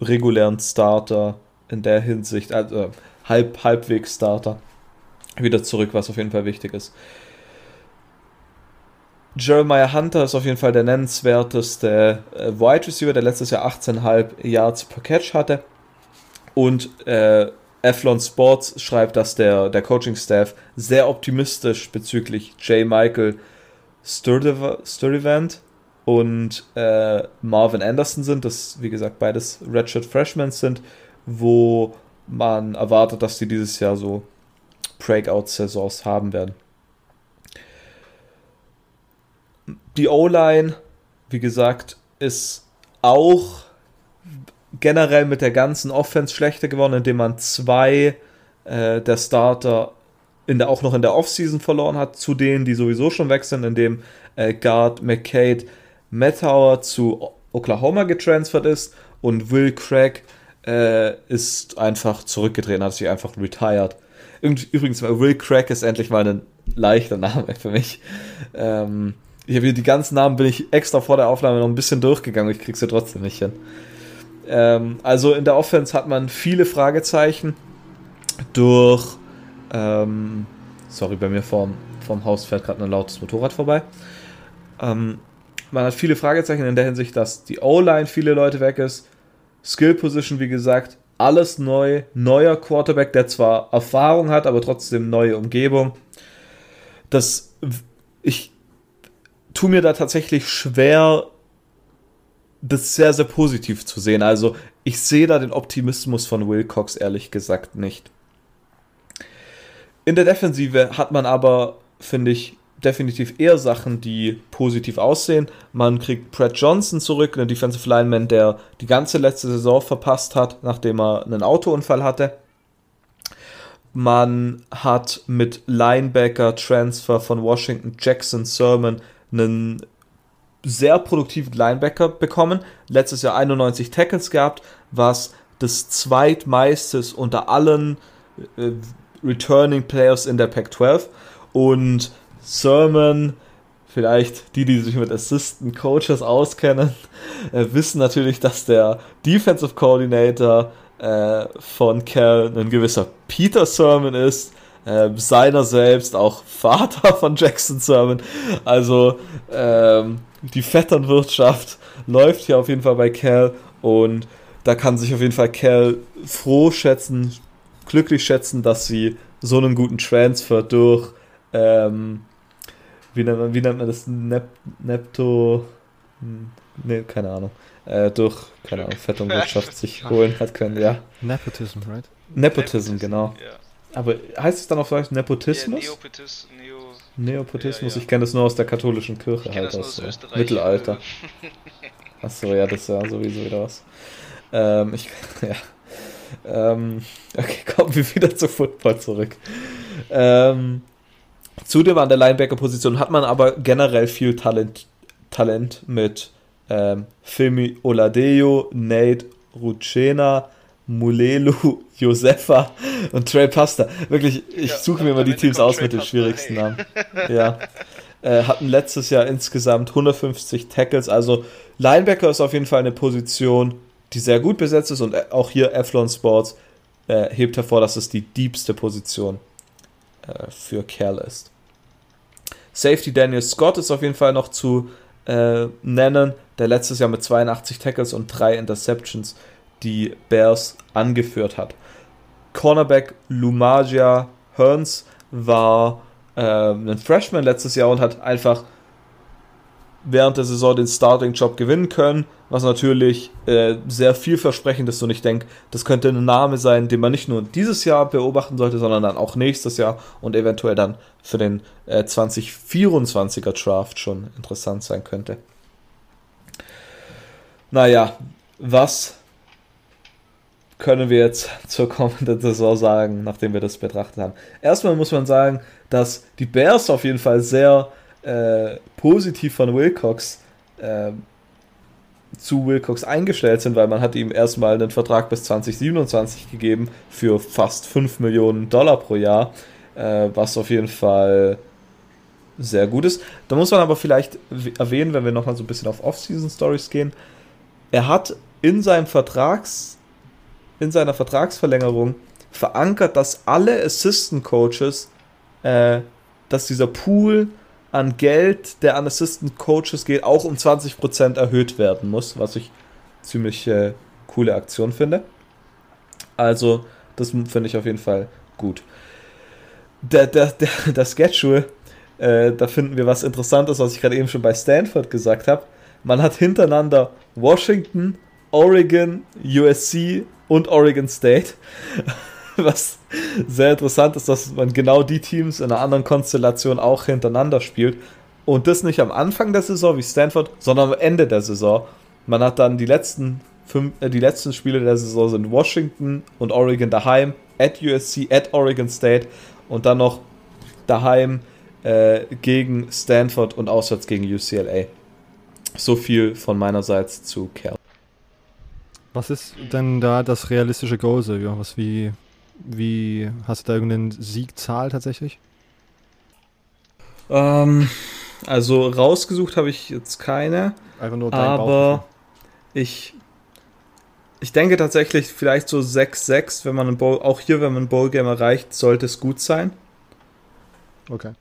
regulären Starter in der Hinsicht, also halb, halbwegs Starter wieder zurück, was auf jeden Fall wichtig ist. Jeremiah Hunter ist auf jeden Fall der nennenswerteste äh, Wide Receiver, der letztes Jahr 18,5 Yards per Catch hatte. Und äh, Athlon Sports schreibt, dass der, der Coaching-Staff sehr optimistisch bezüglich J. Michael Sturtevant und äh, Marvin Anderson sind, das wie gesagt beides Redshirt Freshmen sind, wo man erwartet, dass die dieses Jahr so Breakout-Saisons haben werden. Die O-Line, wie gesagt, ist auch generell mit der ganzen Offense schlechter geworden, indem man zwei äh, der Starter in der, auch noch in der Offseason verloren hat, zu denen, die sowieso schon weg sind, indem äh, Guard McCade Mettauer zu Oklahoma getransfert ist und Will Craig äh, ist einfach zurückgetreten, hat sich einfach retired. Üb- Übrigens, Will Craig ist endlich mal ein leichter Name für mich. Ähm, ich habe hier die ganzen Namen, bin ich extra vor der Aufnahme noch ein bisschen durchgegangen, ich krieg's ja trotzdem nicht hin. Ähm, also in der Offense hat man viele Fragezeichen durch. Ähm, sorry, bei mir vorm, vorm Haus fährt gerade ein lautes Motorrad vorbei. Ähm, man hat viele Fragezeichen in der Hinsicht, dass die O-Line viele Leute weg ist. Skill Position, wie gesagt, alles neu. Neuer Quarterback, der zwar Erfahrung hat, aber trotzdem neue Umgebung. Das, ich tue mir da tatsächlich schwer, das sehr, sehr positiv zu sehen. Also ich sehe da den Optimismus von Wilcox ehrlich gesagt nicht. In der Defensive hat man aber, finde ich, definitiv eher Sachen, die positiv aussehen. Man kriegt Brad Johnson zurück, einen Defensive Lineman, der die ganze letzte Saison verpasst hat, nachdem er einen Autounfall hatte. Man hat mit Linebacker Transfer von Washington Jackson Sermon einen sehr produktiven Linebacker bekommen. Letztes Jahr 91 Tackles gehabt, was das zweitmeistes unter allen äh, Returning Players in der Pac-12. Und Sermon, vielleicht die, die sich mit Assistant Coaches auskennen, äh, wissen natürlich, dass der Defensive Coordinator äh, von Cal ein gewisser Peter Sermon ist. Äh, seiner selbst auch Vater von Jackson Sermon. Also ähm, die Vetternwirtschaft läuft hier auf jeden Fall bei Cal und da kann sich auf jeden Fall Cal froh schätzen, glücklich schätzen, dass sie so einen guten Transfer durch ähm, wie nennt man, wie nennt man das? Nep Nepto. Nee, keine Ahnung. Äh, durch, keine Ahnung, Vetternwirtschaft sich *laughs* holen hat können, ja. Nepotism, right? Nepotism, genau. Ja. Aber heißt es dann auf Deutsch Nepotismus? Neopotis, Neo. Neopotismus, Ja, ja. ich kenne das nur aus der katholischen Kirche halt, aus aus Österreich. Mittelalter. *laughs* Achso, ja, das ist ja sowieso wieder was. Ähm, ich, *laughs* ja. Ähm, okay, kommen wir wieder zu Football zurück. Ähm, zudem an der Linebacker-Position hat man aber generell viel Talent, Talent mit ähm, Femi Oladeo, Nate Rucena, Mulelu, *laughs* Josefa und Trey Pasta. Wirklich, ich Ja, suche mir am immer die Teams aus Trey mit den Pasta, schwierigsten hey. Namen. Ja. Äh, hatten letztes Jahr insgesamt 150 Tackles. Also Linebacker ist auf jeden Fall eine Position, die sehr gut besetzt ist und äh, auch hier Athlon Sports äh, hebt hervor, dass es die diebste Position äh, für Kerl ist. Safety Daniel Scott ist auf jeden Fall noch zu äh, nennen, der letztes Jahr mit 82 Tackles und drei Interceptions die Bears angeführt hat. Cornerback Lumagia Hearns war äh, ein Freshman letztes Jahr und hat einfach während der Saison den Starting-Job gewinnen können, was natürlich äh, sehr vielversprechend ist und ich denke, das könnte ein Name sein, den man nicht nur dieses Jahr beobachten sollte, sondern dann auch nächstes Jahr und eventuell dann für den äh, 2024er Draft schon interessant sein könnte. Naja, was können wir jetzt *laughs* zur kommenden Saison sagen, nachdem wir das betrachtet haben? Erstmal muss man sagen, dass die Bears auf jeden Fall sehr äh, positiv von Wilcox äh, zu Wilcox eingestellt sind, weil man hat ihm erstmal einen Vertrag bis 2027 gegeben für fast 5 Millionen Dollar pro Jahr, äh, was auf jeden Fall sehr gut ist. Da muss man aber vielleicht erwähnen, wenn wir nochmal so ein bisschen auf Off-Season-Stories gehen, er hat in seinem Vertrags in seiner Vertragsverlängerung verankert, dass alle Assistant Coaches, äh, dass dieser Pool an Geld, der an Assistant Coaches geht, auch um 20% erhöht werden muss, was ich ziemlich äh, coole Aktion finde. Also, das finde ich auf jeden Fall gut. Der, der, der, der Schedule, äh, da finden wir was Interessantes, was ich gerade eben schon bei Stanford gesagt habe. Man hat hintereinander Washington, Oregon, USC und Oregon State. *laughs* Was sehr interessant ist, dass man genau die Teams in einer anderen Konstellation auch hintereinander spielt. Und das nicht am Anfang der Saison wie Stanford, sondern am Ende der Saison. Man hat dann die letzten, fünf, äh, die letzten Spiele der Saison sind Washington und Oregon daheim, at USC, at Oregon State und dann noch daheim äh, gegen Stanford und auswärts gegen UCLA. So viel von meinerseits zu Cal. Was ist denn da das realistische Goal, Silvio? Was wie, wie hast du da irgendeine Siegzahl tatsächlich? Ähm, also rausgesucht habe ich jetzt keine. Einfach nur dein Aber ich, ich denke tatsächlich vielleicht so 6-6, wenn man ein Bowl, auch hier, wenn man ein Bowl-Game erreicht, sollte es gut sein. Okay.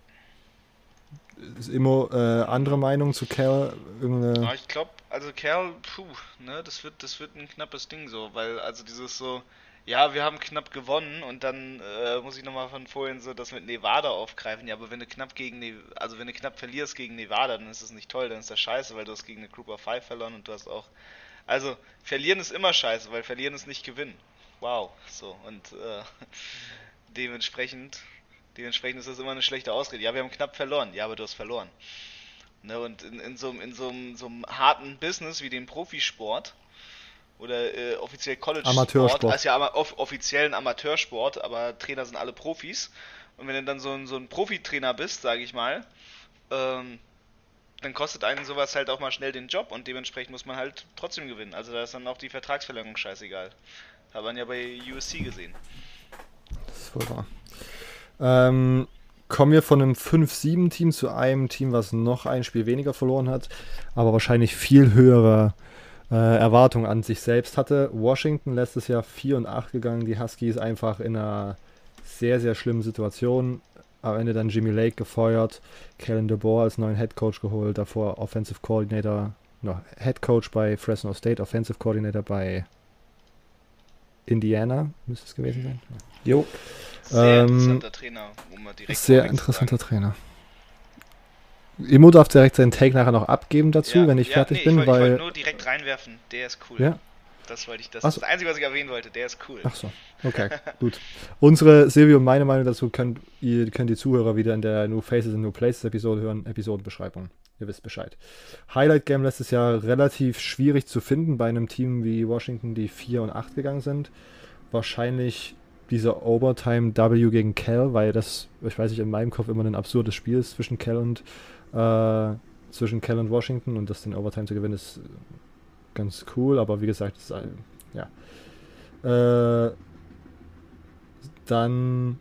Ist immer äh, andere Meinung zu Cal? Irgendeine... Ich glaube, also Kerl, puh, ne, das wird, das wird ein knappes Ding so, weil also dieses so, ja, wir haben knapp gewonnen und dann äh, muss ich nochmal von vorhin so das mit Nevada aufgreifen. Ja, aber wenn du knapp gegen ne also wenn du knapp verlierst gegen Nevada, dann ist das nicht toll, dann ist das scheiße, weil du hast gegen eine Group of Five verloren und du hast auch. Also, verlieren ist immer scheiße, weil verlieren ist nicht gewinnen. Wow. So, und äh, *laughs* dementsprechend, dementsprechend ist das immer eine schlechte Ausrede. Ja, wir haben knapp verloren. Ja, aber du hast verloren. Ne, und in, in, so, in so, so einem harten Business wie dem Profisport oder äh, offiziell College Amateursport, Sport, ist ja off offiziell ein Amateursport, aber Trainer sind alle Profis. Und wenn du dann so ein, so ein Profitrainer bist, sage ich mal, ähm, dann kostet einen sowas halt auch mal schnell den Job und dementsprechend muss man halt trotzdem gewinnen. Also da ist dann auch die Vertragsverlängerung scheißegal. Hat man ja bei USC gesehen. Das ist wohl wahr. Ähm, kommen wir von einem 5-7-Team zu einem Team, was noch ein Spiel weniger verloren hat, aber wahrscheinlich viel höhere äh, Erwartungen an sich selbst hatte. Washington letztes Jahr 4 und 8 gegangen, die Huskies einfach in einer sehr, sehr schlimmen Situation. Am Ende dann Jimmy Lake gefeuert, Kellen DeBoer als neuen Head Coach geholt, davor Offensive Coordinator, no, Head Coach bei Fresno State, Offensive Coordinator bei Indiana, müsste es gewesen sein. Jo. Sehr ähm, interessanter Trainer, wo man direkt. Sehr interessanter Trainer. Immo darf direkt seinen Take nachher noch abgeben dazu, ja, wenn ich ja, fertig nee, bin, ich wollt, weil. Ich wollte nur direkt reinwerfen, der ist cool. Ja. Das wollte ich, das so. ist das Einzige, was ich erwähnen wollte, der ist cool. Ach so, okay, *laughs* gut. Unsere, Silvio und meine Meinung dazu könnt ihr könnt die Zuhörer wieder in der New Faces and New Places Episode hören, Episodenbeschreibung. Ihr wisst Bescheid. Highlight Game letztes Jahr relativ schwierig zu finden bei einem Team wie Washington, die 4 und 8 gegangen sind. Wahrscheinlich dieser Overtime W gegen Cal, weil das, ich weiß nicht, in meinem Kopf immer ein absurdes Spiel ist zwischen Cal und äh, zwischen Cal und Washington und das den Overtime zu gewinnen ist ganz cool, aber wie gesagt, ist, ja. Äh, dann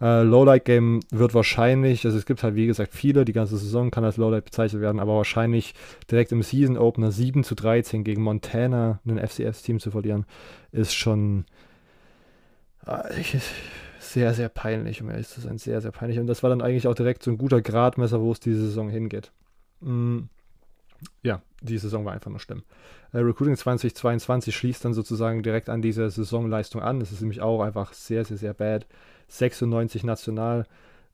äh, Lowlight Game wird wahrscheinlich, also es gibt halt wie gesagt viele, die ganze Saison kann als Lowlight bezeichnet werden, aber wahrscheinlich direkt im Season Opener 7 zu 13 gegen Montana, ein FCS-Team zu verlieren, ist schon Ah, sehr, sehr peinlich, um ehrlich zu sein. Sehr, sehr peinlich. Und das war dann eigentlich auch direkt so ein guter Gradmesser, wo es diese Saison hingeht. Mm, ja, die Saison war einfach nur schlimm. Äh, Recruiting 2022 schließt dann sozusagen direkt an diese Saisonleistung an. Das ist nämlich auch einfach sehr, sehr, sehr bad. 96 national.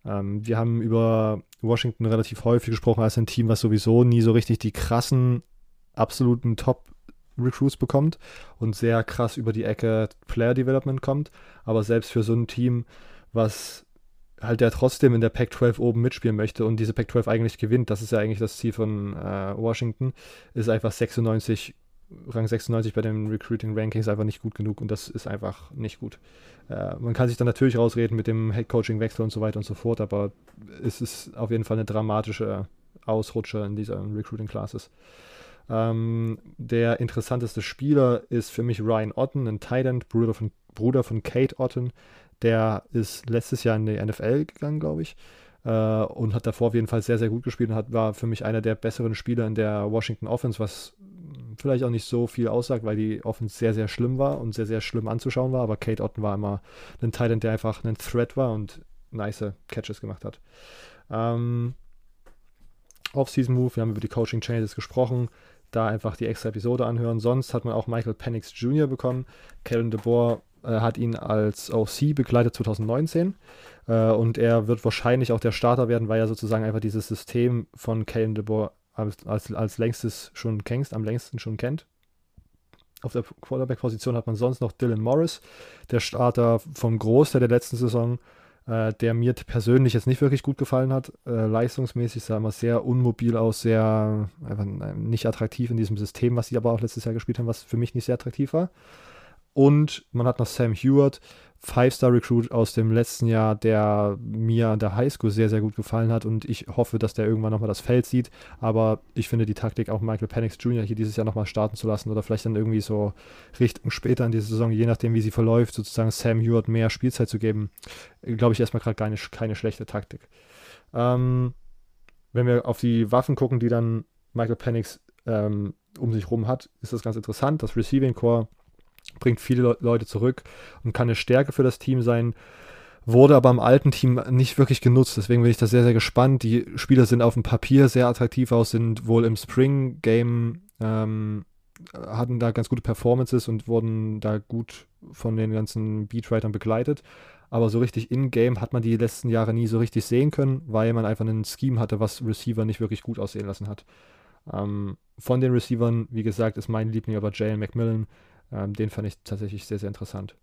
Ähm, wir haben über Washington relativ häufig gesprochen als ein Team, was sowieso nie so richtig die krassen, absoluten Top- Recruits bekommt und sehr krass über die Ecke Player Development kommt. Aber selbst für so ein Team, was halt der trotzdem in der Pac-12 oben mitspielen möchte und diese Pac-12 eigentlich gewinnt, das ist ja eigentlich das Ziel von äh, Washington, ist einfach 96 Rang 96 bei den Recruiting Rankings einfach nicht gut genug und das ist einfach nicht gut. Äh, man kann sich dann natürlich rausreden mit dem Head Coaching Wechsel und so weiter und so fort, aber es ist auf jeden Fall eine dramatische Ausrutscher in dieser Recruiting Classes. Ähm, der interessanteste Spieler ist für mich Ryan Otten, ein Tight Bruder von, Bruder von Kate Otten. Der ist letztes Jahr in die NFL gegangen, glaube ich äh, und hat davor auf jeden Fall sehr, sehr gut gespielt und hat, war für mich einer der besseren Spieler in der Washington Offense, was vielleicht auch nicht so viel aussagt, weil die Offense sehr, sehr schlimm war und sehr, sehr schlimm anzuschauen war. Aber Kate Otten war immer ein Titan, der einfach ein Threat war und nice Catches gemacht hat. Ähm, Off-Season-Move, wir haben über die Coaching-Changes gesprochen. Da einfach die extra Episode anhören. Sonst hat man auch Michael Penix Jr. bekommen. Kellen DeBoer äh, hat ihn als OC begleitet 2019. Äh, und er wird wahrscheinlich auch der Starter werden, weil er sozusagen einfach dieses System von Kellen DeBoer als, als, als längstes schon kennst, am längsten schon kennt. Auf der Quarterback-Position hat man sonst noch Dylan Morris, der Starter vom Großteil der letzten Saison, äh, der mir persönlich jetzt nicht wirklich gut gefallen hat. Äh, leistungsmäßig sah immer sehr unmobil aus, sehr einfach nicht attraktiv in diesem System, was sie aber auch letztes Jahr gespielt haben, was für mich nicht sehr attraktiv war. Und man hat noch Sam Hewitt, Five-Star-Recruit aus dem letzten Jahr, der mir an der Highschool sehr, sehr gut gefallen hat und ich hoffe, dass der irgendwann nochmal das Feld sieht. Aber ich finde die Taktik, auch Michael Penix Jr. hier dieses Jahr nochmal starten zu lassen oder vielleicht dann irgendwie so Richtung später in dieser Saison, je nachdem, wie sie verläuft, sozusagen Sam Hewitt mehr Spielzeit zu geben, glaube ich erstmal gerade keine, keine schlechte Taktik. Ähm, wenn wir auf die Waffen gucken, die dann Michael Penix ähm, um sich rum hat, ist das ganz interessant. Das Receiving Core bringt viele Leute zurück und kann eine Stärke für das Team sein. Wurde aber im alten Team nicht wirklich genutzt, deswegen bin ich da sehr, sehr gespannt. Die Spieler sind auf dem Papier sehr attraktiv aus, sind wohl im Spring Game, ähm, hatten da ganz gute Performances und wurden da gut von den ganzen Beatwritern begleitet. Aber so richtig in-game hat man die letzten Jahre nie so richtig sehen können, weil man einfach ein Scheme hatte, was Receiver nicht wirklich gut aussehen lassen hat. Ähm, von den Receivern, wie gesagt, ist mein Liebling aber Jalen McMillan. Ähm, den fand ich tatsächlich sehr, sehr interessant.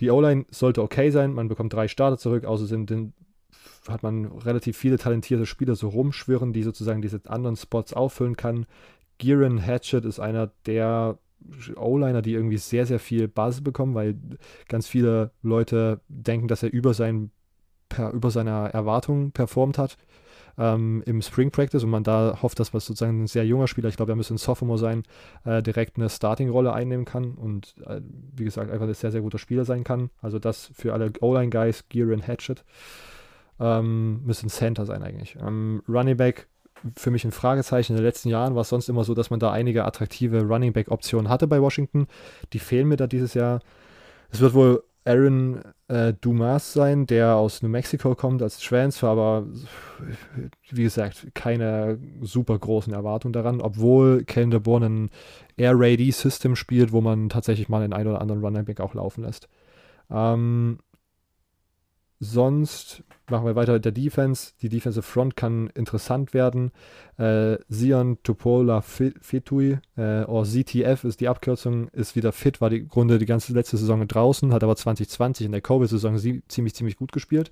Die O-Line sollte okay sein. Man bekommt drei Starter zurück. Außerdem hat man relativ viele talentierte Spieler so rumschwirren, die sozusagen diese anderen Spots auffüllen kann. Gieran Hatchet ist einer der O-Liner, die irgendwie sehr, sehr viel Basis bekommen, weil ganz viele Leute denken, dass er über, sein, per, über seiner Erwartung performt hat ähm, im Spring Practice und man da hofft, dass was sozusagen ein sehr junger Spieler, ich glaube, er müsste ein Sophomore sein, äh, direkt eine Starting-Rolle einnehmen kann und äh, wie gesagt, einfach ein sehr, sehr guter Spieler sein kann. Also das für alle O-Line-Guys, Gear und Hatchet, ähm, müsste ein Center sein eigentlich. Ähm, Running Back für mich ein Fragezeichen. In den letzten Jahren war es sonst immer so, dass man da einige attraktive Running Back Optionen hatte bei Washington. Die fehlen mir da dieses Jahr. Es wird wohl Aaron äh, Dumas sein, der aus New Mexico kommt als Transfer, aber wie gesagt, keine super großen Erwartungen daran, obwohl Kellen DeBoer ein Air Raid System spielt, wo man tatsächlich mal den einen oder anderen Running Back auch laufen lässt. Ähm, Sonst machen wir weiter mit der Defense. Die Defensive Front kann interessant werden. Äh, Sion Tupola Fetui, äh, oder ZTF ist die Abkürzung, ist wieder fit, war die Grunde die ganze letzte Saison draußen, hat aber 2020 in der Covid-Saison ziemlich, ziemlich gut gespielt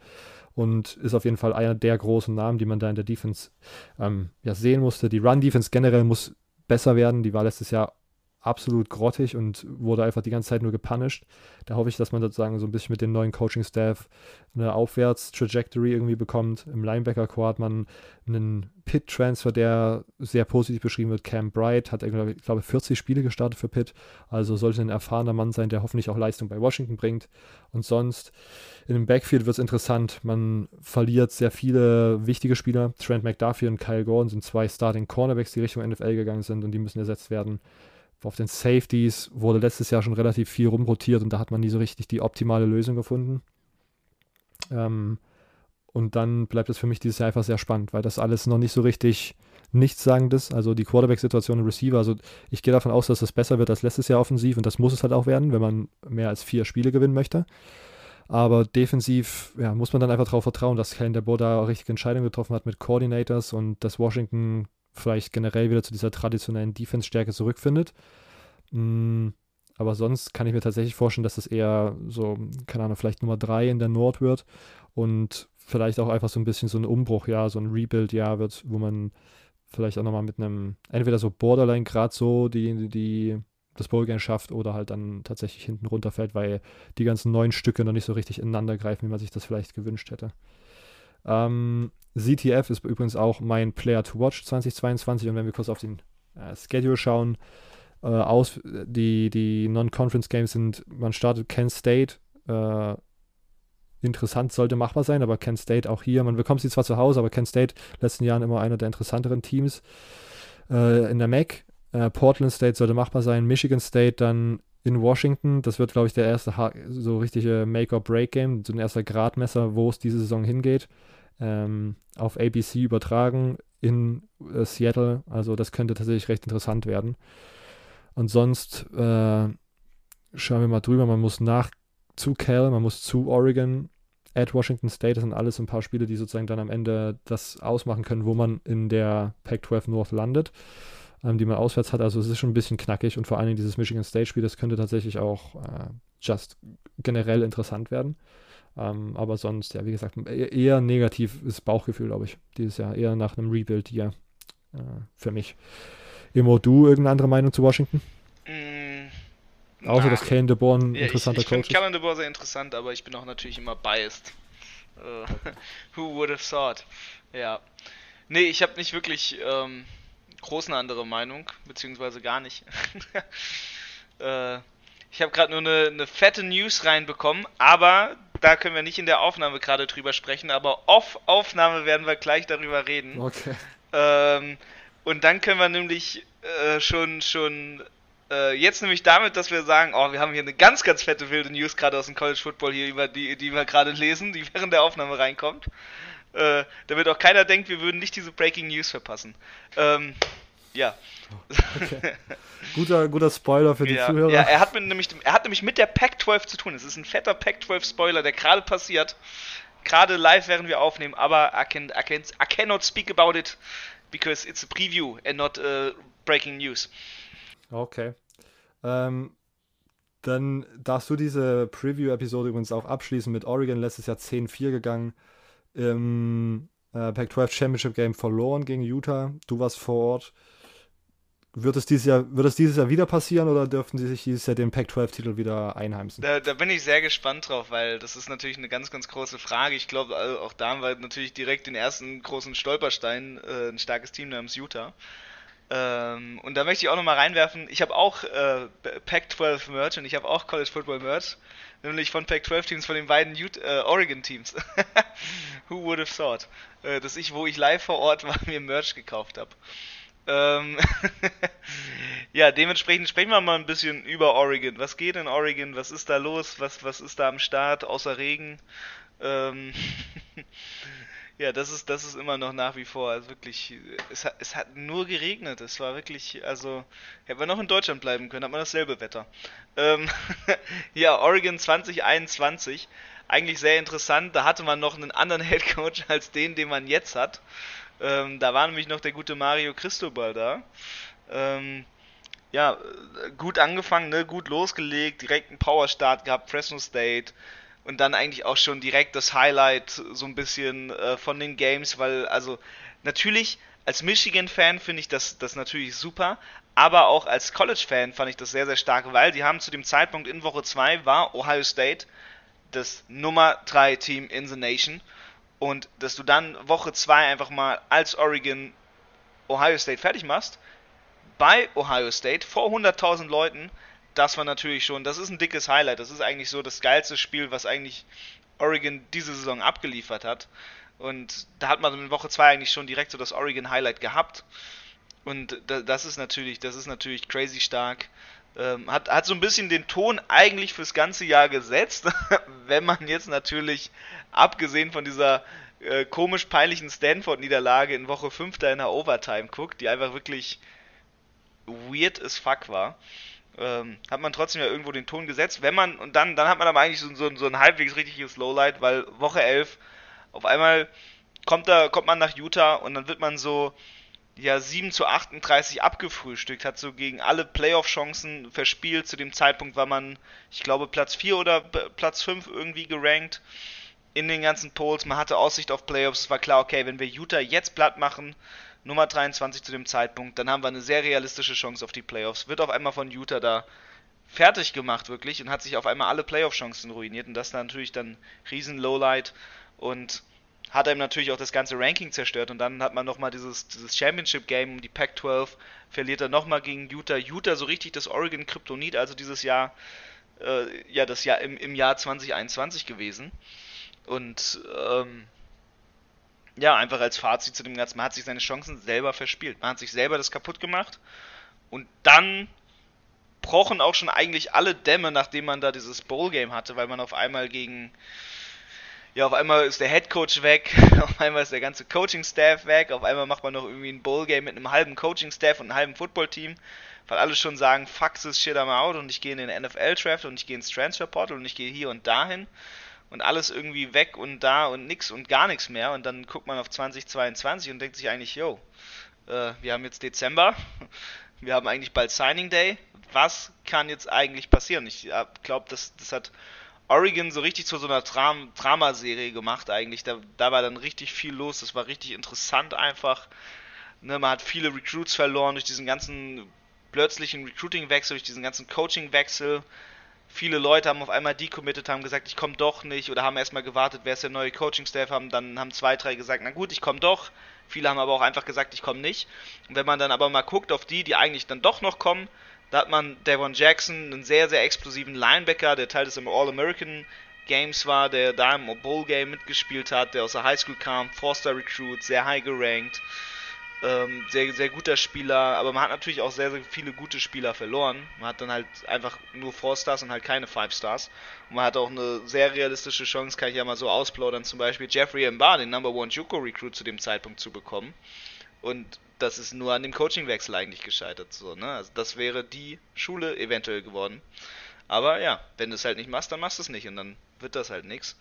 und ist auf jeden Fall einer der großen Namen, die man da in der Defense ähm, ja, sehen musste. Die Run-Defense generell muss besser werden. Die war letztes Jahr absolut grottig und wurde einfach die ganze Zeit nur gepunished. Da hoffe ich, dass man sozusagen so ein bisschen mit dem neuen Coaching-Staff eine Aufwärts-Trajectory irgendwie bekommt. Im Linebacker-Core hat man einen Pitt-Transfer, der sehr positiv beschrieben wird. Cam Bright hat, ich glaube, 40 Spiele gestartet für Pitt. Also sollte ein erfahrener Mann sein, der hoffentlich auch Leistung bei Washington bringt. Und sonst in dem Backfield wird es interessant. Man verliert sehr viele wichtige Spieler. Trent McDuffie und Kyle Gordon sind zwei Starting Cornerbacks, die Richtung NFL gegangen sind und die müssen ersetzt werden. Auf den Safeties wurde letztes Jahr schon relativ viel rumrotiert und da hat man nie so richtig die optimale Lösung gefunden. Ähm, und dann bleibt es für mich dieses Jahr einfach sehr spannend, weil das alles noch nicht so richtig nichtssagendes, also die Quarterback-Situation im Receiver, also ich gehe davon aus, dass das besser wird als letztes Jahr offensiv und das muss es halt auch werden, wenn man mehr als vier Spiele gewinnen möchte. Aber defensiv ja, muss man dann einfach darauf vertrauen, dass Kellen der da richtige Entscheidungen getroffen hat mit Coordinators und dass Washington vielleicht generell wieder zu dieser traditionellen Defense-Stärke zurückfindet. Mm, aber sonst kann ich mir tatsächlich vorstellen, dass das eher so, keine Ahnung, vielleicht Nummer 3 in der Nord wird und vielleicht auch einfach so ein bisschen so ein Umbruch, ja, so ein Rebuild-Jahr wird, wo man vielleicht auch nochmal mit einem, entweder so Borderline gerade so die, die das Bowl-Game schafft oder halt dann tatsächlich hinten runterfällt, weil die ganzen neuen Stücke noch nicht so richtig ineinander greifen, wie man sich das vielleicht gewünscht hätte. Ähm, ZTF ist übrigens auch mein Player to Watch 2022 und wenn wir kurz auf den äh, Schedule schauen, äh, aus, die, die Non-Conference Games sind, man startet Kent State, äh, interessant sollte machbar sein, aber Kent State auch hier, man bekommt sie zwar zu Hause, aber Kent State letzten Jahren immer einer der interessanteren Teams äh, in der MAC. Äh, Portland State sollte machbar sein, Michigan State dann in Washington. Das wird, glaube ich, der erste so richtige Make-or-Break-Game, so ein erster Gradmesser, wo es diese Saison hingeht. Ähm, auf ABC übertragen in äh, Seattle. Also das könnte tatsächlich recht interessant werden. Und sonst äh, schauen wir mal drüber. Man muss nach zu Cal, man muss zu Oregon, at Washington State. Das sind alles ein paar Spiele, die sozusagen dann am Ende das ausmachen können, wo man in der Pac-12 North landet, ähm, die man auswärts hat. Also es ist schon ein bisschen knackig und vor allen Dingen dieses Michigan State-Spiel, das könnte tatsächlich auch äh, just generell interessant werden. Ähm, aber sonst, ja, wie gesagt, e-, eher negatives Bauchgefühl, glaube ich, dieses Jahr. Eher nach einem Rebuild hier äh, für mich. Immo, du irgendeine andere Meinung zu Washington? Mm, Außer, dass Kane de Boer ein ja, interessanter ich, ich Coach ist. Ich finde de Boer sehr interessant, aber ich bin auch natürlich immer biased. Uh, *laughs* who would have thought? Ja. Nee, ich habe nicht wirklich ähm, groß eine andere Meinung, beziehungsweise gar nicht. *laughs* äh, ich habe gerade nur eine, eine fette News reinbekommen, aber da können wir nicht in der Aufnahme gerade drüber sprechen, aber off Aufnahme werden wir gleich darüber reden. Okay. Ähm, und dann können wir nämlich äh, schon schon äh, jetzt nämlich damit, dass wir sagen, oh, wir haben hier eine ganz ganz fette wilde News gerade aus dem College Football hier über die die wir gerade lesen, die während der Aufnahme reinkommt. Äh, damit auch keiner denkt, wir würden nicht diese Breaking News verpassen. Ähm, ja. Okay. Guter, guter Spoiler für die ja, Zuhörer. Ja, er hat, mit, nämlich, er hat nämlich mit der Pac-12 zu tun. Es ist ein fetter Pac-12-Spoiler, der gerade passiert. Gerade live, während wir aufnehmen, aber I, can, I, can, I cannot speak about it because it's a preview and not uh, breaking news. Okay. Ähm, dann darfst du diese Preview-Episode übrigens auch abschließen mit Oregon letztes Jahr 10-4 gegangen. Im äh, Pac-12 Championship Game verloren gegen Utah. Du warst vor Ort. Wird es, dieses Jahr, wird es dieses Jahr wieder passieren oder dürften sie sich dieses Jahr den Pac-12-Titel wieder einheimsen? Da, da, bin ich sehr gespannt drauf, weil das ist natürlich eine ganz, ganz große Frage. Ich glaube, also auch da haben wir natürlich direkt den ersten großen Stolperstein, äh, ein starkes Team namens Utah. Ähm, und da möchte ich auch nochmal reinwerfen, ich habe auch äh, Pac-12 Merch und ich habe auch College Football Merch, nämlich von Pac-12 Teams, von den beiden äh, Oregon Teams. *laughs* Who would have thought, äh, dass ich, wo ich live vor Ort war, *laughs* mir Merch gekauft habe. Ähm *laughs* ja, dementsprechend sprechen wir mal ein bisschen über Oregon. Was geht in Oregon? Was ist da los? Was, was ist da am Start außer Regen? Ähm ja, das ist, das ist immer noch nach wie vor. Also wirklich, es hat, es hat nur geregnet. Es war wirklich, also, hätten wir noch in Deutschland bleiben können, hat man dasselbe Wetter. Ähm *laughs* ja, Oregon 2021. Eigentlich sehr interessant. Da hatte man noch einen anderen *laughs* Headcoach als den, den man jetzt hat. Ähm, da war nämlich noch der gute Mario Cristobal da. Ähm, ja, gut angefangen, ne? gut losgelegt, direkt einen Powerstart gehabt, Fresno State und dann eigentlich auch schon direkt das Highlight so ein bisschen äh, von den Games, weil also natürlich als Michigan-Fan finde ich das, das natürlich super, aber auch als College-Fan fand ich das sehr, sehr stark, weil die haben zu dem Zeitpunkt in Woche 2 war Ohio State das Nummer 3 Team in the Nation. Und dass du dann Woche 2 einfach mal als Oregon Ohio State fertig machst, bei Ohio State vor 100.000 Leuten, das war natürlich schon, das ist ein dickes Highlight. Das ist eigentlich so das geilste Spiel, was eigentlich Oregon diese Saison abgeliefert hat. Und da hat man in Woche 2 eigentlich schon direkt so das Oregon Highlight gehabt. Und das ist natürlich, das ist natürlich crazy stark. Ähm, hat, hat so ein bisschen den Ton eigentlich fürs ganze Jahr gesetzt, *laughs* wenn man jetzt natürlich, abgesehen von dieser äh, komisch peinlichen Stanford-Niederlage in Woche 5 da in der Overtime guckt, die einfach wirklich weird as fuck war, ähm, hat man trotzdem ja irgendwo den Ton gesetzt. Wenn man, und dann, dann hat man aber eigentlich so, so, so ein halbwegs richtiges Lowlight, weil Woche 11 auf einmal kommt, da, kommt man nach Utah und dann wird man so ja 7 zu 38 abgefrühstückt, hat so gegen alle Playoff-Chancen verspielt. Zu dem Zeitpunkt war man, ich glaube, Platz 4 oder Platz 5 irgendwie gerankt in den ganzen Polls. Man hatte Aussicht auf Playoffs. War klar, okay, wenn wir Utah jetzt platt machen, Nummer 23 zu dem Zeitpunkt. Dann haben wir eine sehr realistische Chance auf die Playoffs. Wird auf einmal von Utah da fertig gemacht, wirklich, und hat sich auf einmal alle Playoff-Chancen ruiniert. Und das ist natürlich dann riesen Lowlight und hat einem natürlich auch das ganze Ranking zerstört. Und dann hat man nochmal dieses, dieses Championship-Game um die Pac-12, verliert er nochmal gegen Utah. Utah so richtig das Oregon-Kryptonit, also dieses Jahr, äh, ja, das Jahr im, im Jahr 2021 gewesen. Und ähm, ja, einfach als Fazit zu dem Ganzen, man hat sich seine Chancen selber verspielt. Man hat sich selber das kaputt gemacht. Und dann brochen auch schon eigentlich alle Dämme, nachdem man da dieses Bowl-Game hatte, weil man auf einmal gegen, ja, auf einmal ist der Head Coach weg, *laughs* auf einmal ist der ganze Coaching-Staff weg, auf einmal macht man noch irgendwie ein Bowl-Game mit einem halben Coaching-Staff und einem halben Football-Team, weil alle schon sagen, fuck this shit I'm out und ich gehe in den NFL-Draft und ich gehe ins Transfer-Portal und ich gehe hier und dahin und alles irgendwie weg und da und nix und gar nichts mehr. Und dann guckt man auf 2022 und denkt sich eigentlich, yo, äh, wir haben jetzt Dezember, *laughs* wir haben eigentlich bald Signing Day, was kann jetzt eigentlich passieren? Ich äh, glaube, das, das hat Oregon so richtig zu so einer Dram Dramaserie gemacht eigentlich, da, da war dann richtig viel los, das war richtig interessant einfach, ne, man hat viele Recruits verloren durch diesen ganzen plötzlichen Recruiting-Wechsel, durch diesen ganzen Coaching-Wechsel, viele Leute haben auf einmal decommitted, haben gesagt, ich komme doch nicht oder haben erstmal gewartet, wer ist der neue Coaching-Staff, haben dann haben zwei, drei gesagt, na gut, ich komme doch. Viele haben aber auch einfach gesagt, ich komme nicht. Und wenn man dann aber mal guckt auf die, die eigentlich dann doch noch kommen, da hat man Devon Jackson, einen sehr, sehr explosiven Linebacker, der Teil des All-American Games war, der da im Bowl Game mitgespielt hat, der aus der Highschool kam, Foster Recruit, sehr high gerankt. Ähm, sehr, sehr guter Spieler, aber man hat natürlich auch sehr, sehr viele gute Spieler verloren. Man hat dann halt einfach nur 4-Stars und halt keine 5-Stars. Und man hat auch eine sehr realistische Chance, kann ich ja mal so ausplaudern, zum Beispiel Jeffrey Mbar, den Number One Juco Recruit zu dem Zeitpunkt zu bekommen. Und das ist nur an dem Coachingwechsel eigentlich gescheitert. So, ne? Also das wäre die Schule eventuell geworden. Aber ja, wenn du es halt nicht machst, dann machst du es nicht und dann wird das halt nichts.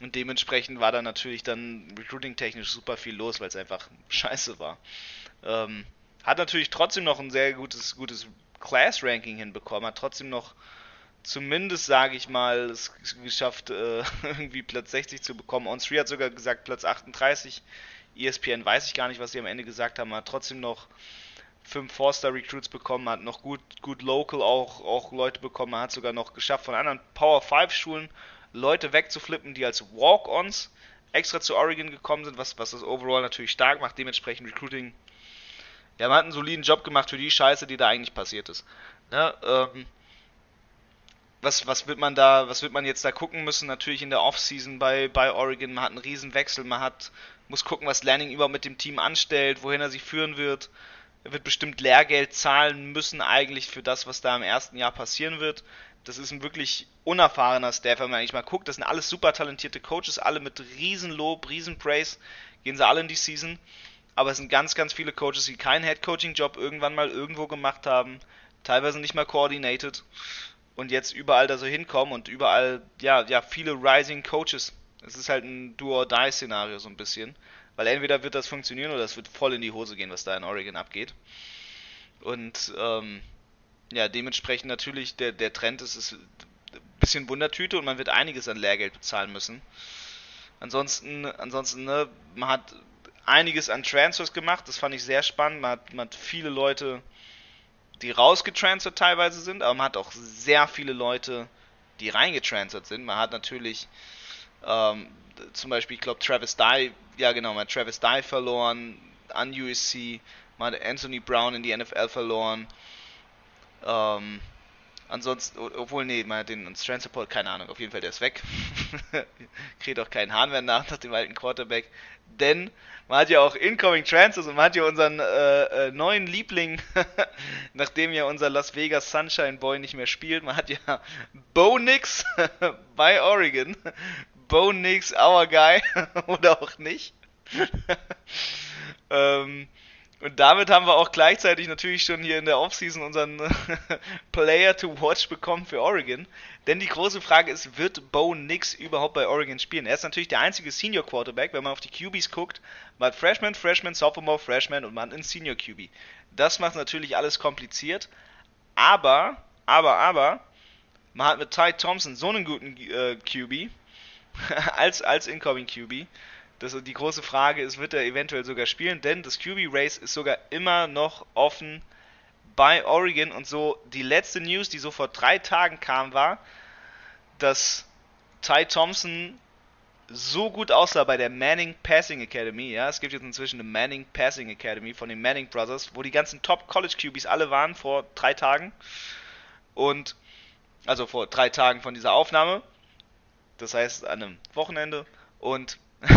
Und dementsprechend war da natürlich dann recruiting-technisch super viel los, weil es einfach scheiße war. Ähm, hat natürlich trotzdem noch ein sehr gutes, gutes Class-Ranking hinbekommen, hat trotzdem noch zumindest, sage ich mal, es geschafft, äh, *laughs* irgendwie Platz 60 zu bekommen. On3 hat sogar gesagt Platz 38. ESPN weiß ich gar nicht, was sie am Ende gesagt haben, hat trotzdem noch fünf Four-Star-Recruits bekommen, hat noch gut, gut local auch, auch Leute bekommen, hat sogar noch geschafft von anderen Power 5 Schulen Leute wegzuflippen, die als Walk-Ons extra zu Oregon gekommen sind, was, was das Overall natürlich stark macht, dementsprechend Recruiting. Ja, man hat einen soliden Job gemacht für die Scheiße, die da eigentlich passiert ist. Ja, ähm, was, was wird man da, was wird man jetzt da gucken müssen? Natürlich in der Offseason bei, bei Oregon, man hat einen riesen Wechsel, man hat, muss gucken, was Lanning überhaupt mit dem Team anstellt, wohin er sie führen wird. Er wird bestimmt Lehrgeld zahlen müssen eigentlich für das, was da im ersten Jahr passieren wird das ist ein wirklich unerfahrener Staff, wenn man eigentlich mal guckt. Das sind alles super talentierte Coaches, alle mit riesen Lob, riesen Praise, gehen sie alle in die Season. Aber es sind ganz, ganz viele Coaches, die keinen Head-Coaching-Job irgendwann mal irgendwo gemacht haben, teilweise nicht mal coordinated und jetzt überall da so hinkommen und überall, ja, ja, viele Rising Coaches. Es ist halt ein Do-or-Die-Szenario so ein bisschen. Weil entweder wird das funktionieren oder es wird voll in die Hose gehen, was da in Oregon abgeht. Und ähm, ja, dementsprechend natürlich der, der Trend ist, ist ein bisschen Wundertüte und man wird einiges an Lehrgeld bezahlen müssen. Ansonsten, ansonsten, ne, man hat einiges an Transfers gemacht, das fand ich sehr spannend. Man hat, man hat viele Leute, die rausgetransfert teilweise sind, aber man hat auch sehr viele Leute, die reingetransfert sind. Man hat natürlich ähm, zum Beispiel, ich glaube, Travis Dye, ja genau, man hat Travis Dye verloren an USC, man hat Anthony Brown in die NFL verloren. Ähm, ansonsten, obwohl, nee, man hat den Strand Support, keine Ahnung, auf jeden Fall, der ist weg. *laughs* Kriegt auch keinen Hahn mehr nach, nach dem alten Quarterback. Denn man hat ja auch Incoming Transfers und man hat ja unseren äh, äh, neuen Liebling, *laughs* nachdem ja unser Las Vegas Sunshine Boy nicht mehr spielt, man hat ja Bo Nix *laughs* bei Oregon. Bo Nix, our guy, *laughs* oder auch nicht. *laughs* ähm, und damit haben wir auch gleichzeitig natürlich schon hier in der Offseason unseren *laughs* Player to Watch bekommen für Oregon. Denn die große Frage ist, wird Bo Nix überhaupt bei Oregon spielen? Er ist natürlich der einzige Senior Quarterback, wenn man auf die QBs guckt. Man hat Freshman, Freshman, Sophomore, Freshman und man einen Senior QB. Das macht natürlich alles kompliziert. Aber, aber, aber, man hat mit Ty Thompson so einen guten äh, QB *laughs* als, als Incoming QB Das, die große Frage ist, wird er eventuell sogar spielen? Denn das QB-Race ist sogar immer noch offen bei Oregon. Und so die letzte News, die so vor drei Tagen kam, war, dass Ty Thompson so gut aussah bei der Manning Passing Academy. Ja, es gibt jetzt inzwischen eine Manning Passing Academy von den Manning Brothers, wo die ganzen Top College QBs alle waren vor drei Tagen. Und also vor drei Tagen von dieser Aufnahme. Das heißt an einem Wochenende. Und *laughs*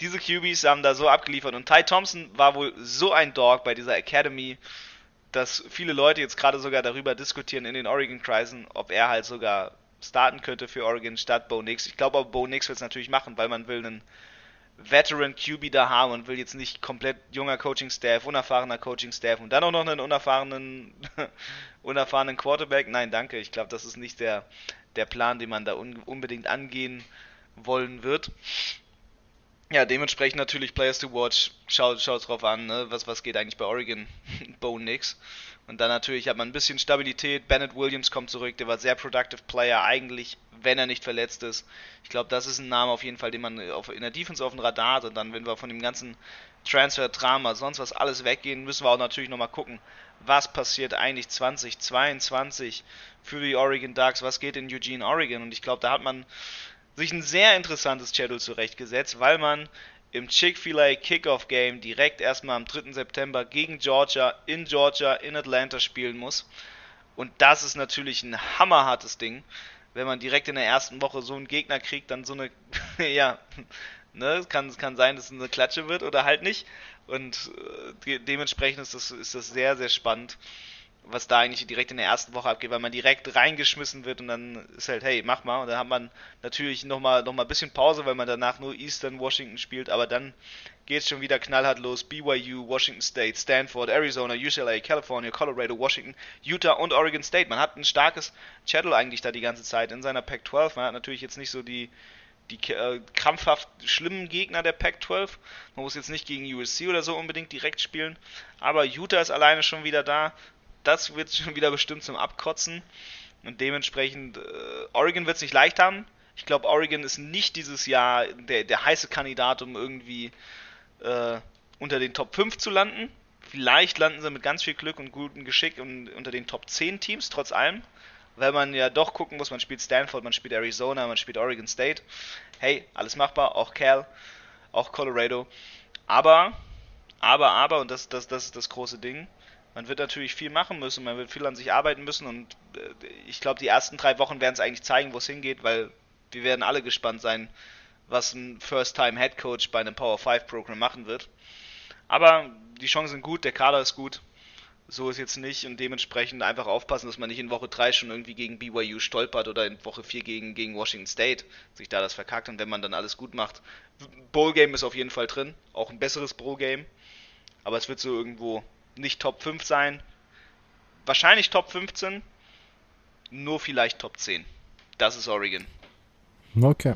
diese QBs haben da so abgeliefert. Und Ty Thompson war wohl so ein Dog bei dieser Academy, dass viele Leute jetzt gerade sogar darüber diskutieren in den Oregon-Kreisen, ob er halt sogar starten könnte für Oregon statt Bo Nix. Ich glaube Bo Nix wird es natürlich machen, weil man will einen Veteran QB da haben und will jetzt nicht komplett junger Coaching-Staff, unerfahrener Coaching-Staff und dann auch noch einen unerfahrenen, *laughs* unerfahrenen Quarterback. Nein, danke. Ich glaube, das ist nicht der, der Plan, den man da un unbedingt angehen wollen wird. Ja, dementsprechend natürlich Players to Watch. Schaut, schaut drauf an, ne? was, was geht eigentlich bei Oregon. *laughs* Bo Nix. Und dann natürlich hat man ein bisschen Stabilität. Bennett Williams kommt zurück, der war sehr productive Player eigentlich, wenn er nicht verletzt ist. Ich glaube, das ist ein Name auf jeden Fall, den man auf, in der Defense auf dem Radar hat. Und dann, wenn wir von dem ganzen Transfer-Drama, sonst was alles weggehen, müssen wir auch natürlich nochmal gucken, was passiert eigentlich 2022 für die Oregon Ducks, was geht in Eugene, Oregon. Und ich glaube, da hat man sich ein sehr interessantes Schedule zurechtgesetzt, weil man im Chick-fil-A Kickoff Game direkt erstmal am 3. September gegen Georgia in Georgia in Atlanta spielen muss. Und das ist natürlich ein hammerhartes Ding, wenn man direkt in der ersten Woche so einen Gegner kriegt, dann so eine, *laughs* ja, ne, es kann, kann sein, dass es eine Klatsche wird oder halt nicht. Und äh, dementsprechend ist das, ist das sehr, sehr spannend was da eigentlich direkt in der ersten Woche abgeht, weil man direkt reingeschmissen wird und dann ist halt, hey, mach mal. Und dann hat man natürlich nochmal noch mal ein bisschen Pause, weil man danach nur Eastern Washington spielt, aber dann geht es schon wieder knallhart los. BYU, Washington State, Stanford, Arizona, UCLA, California, Colorado, Washington, Utah und Oregon State. Man hat ein starkes Chattel eigentlich da die ganze Zeit in seiner Pac-12. Man hat natürlich jetzt nicht so die, die äh, krampfhaft schlimmen Gegner der Pac-12. Man muss jetzt nicht gegen USC oder so unbedingt direkt spielen. Aber Utah ist alleine schon wieder da das wird schon wieder bestimmt zum Abkotzen. Und dementsprechend, äh, Oregon wird es nicht leicht haben. Ich glaube, Oregon ist nicht dieses Jahr der, der heiße Kandidat, um irgendwie äh, unter den Top 5 zu landen. Vielleicht landen sie mit ganz viel Glück und gutem Geschick unter den Top 10 Teams, trotz allem. Weil man ja doch gucken muss, man spielt Stanford, man spielt Arizona, man spielt Oregon State. Hey, alles machbar, auch Cal, auch Colorado. Aber, aber, aber, und das, das, das ist das große Ding, man wird natürlich viel machen müssen, man wird viel an sich arbeiten müssen und äh, ich glaube, die ersten drei Wochen werden es eigentlich zeigen, wo es hingeht, weil wir werden alle gespannt sein, was ein First-Time-Head Coach bei einem Power 5 Programm machen wird. Aber die Chancen sind gut, der Kader ist gut. So ist jetzt nicht und dementsprechend einfach aufpassen, dass man nicht in Woche 3 schon irgendwie gegen BYU stolpert oder in Woche 4 gegen, gegen Washington State sich da das verkackt und wenn man dann alles gut macht. Bowl Game ist auf jeden Fall drin, auch ein besseres Bowl Game, aber es wird so irgendwo nicht Top 5 sein. Wahrscheinlich Top 15, nur vielleicht Top 10. Das ist Oregon. Okay.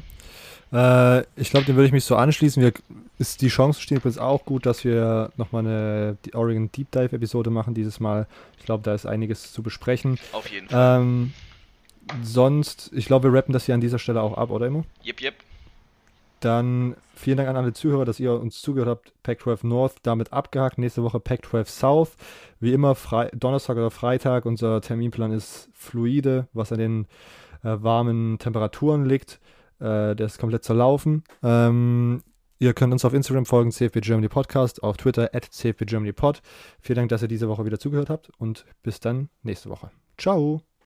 Äh, ich glaube, dem würde ich mich so anschließen. Wir, ist die Chance steht übrigens auch gut, dass wir nochmal eine die Oregon Deep Dive Episode machen dieses Mal. Ich glaube, da ist einiges zu besprechen. Auf jeden Fall. Ähm, sonst, ich glaube, wir rappen das hier an dieser Stelle auch ab, oder immer? Yep, yep. Dann vielen Dank an alle Zuhörer, dass ihr uns zugehört habt. Pac-12 North damit abgehakt. Nächste Woche Pac-12 South. Wie immer Fre Donnerstag oder Freitag. Unser Terminplan ist fluide, was an den äh, warmen Temperaturen liegt. Äh, der ist komplett zerlaufen. Ähm, ihr könnt uns auf Instagram folgen, CFB Germany Podcast, auf Twitter at CFB Germany Pod. Vielen Dank, dass ihr diese Woche wieder zugehört habt und bis dann nächste Woche. Ciao!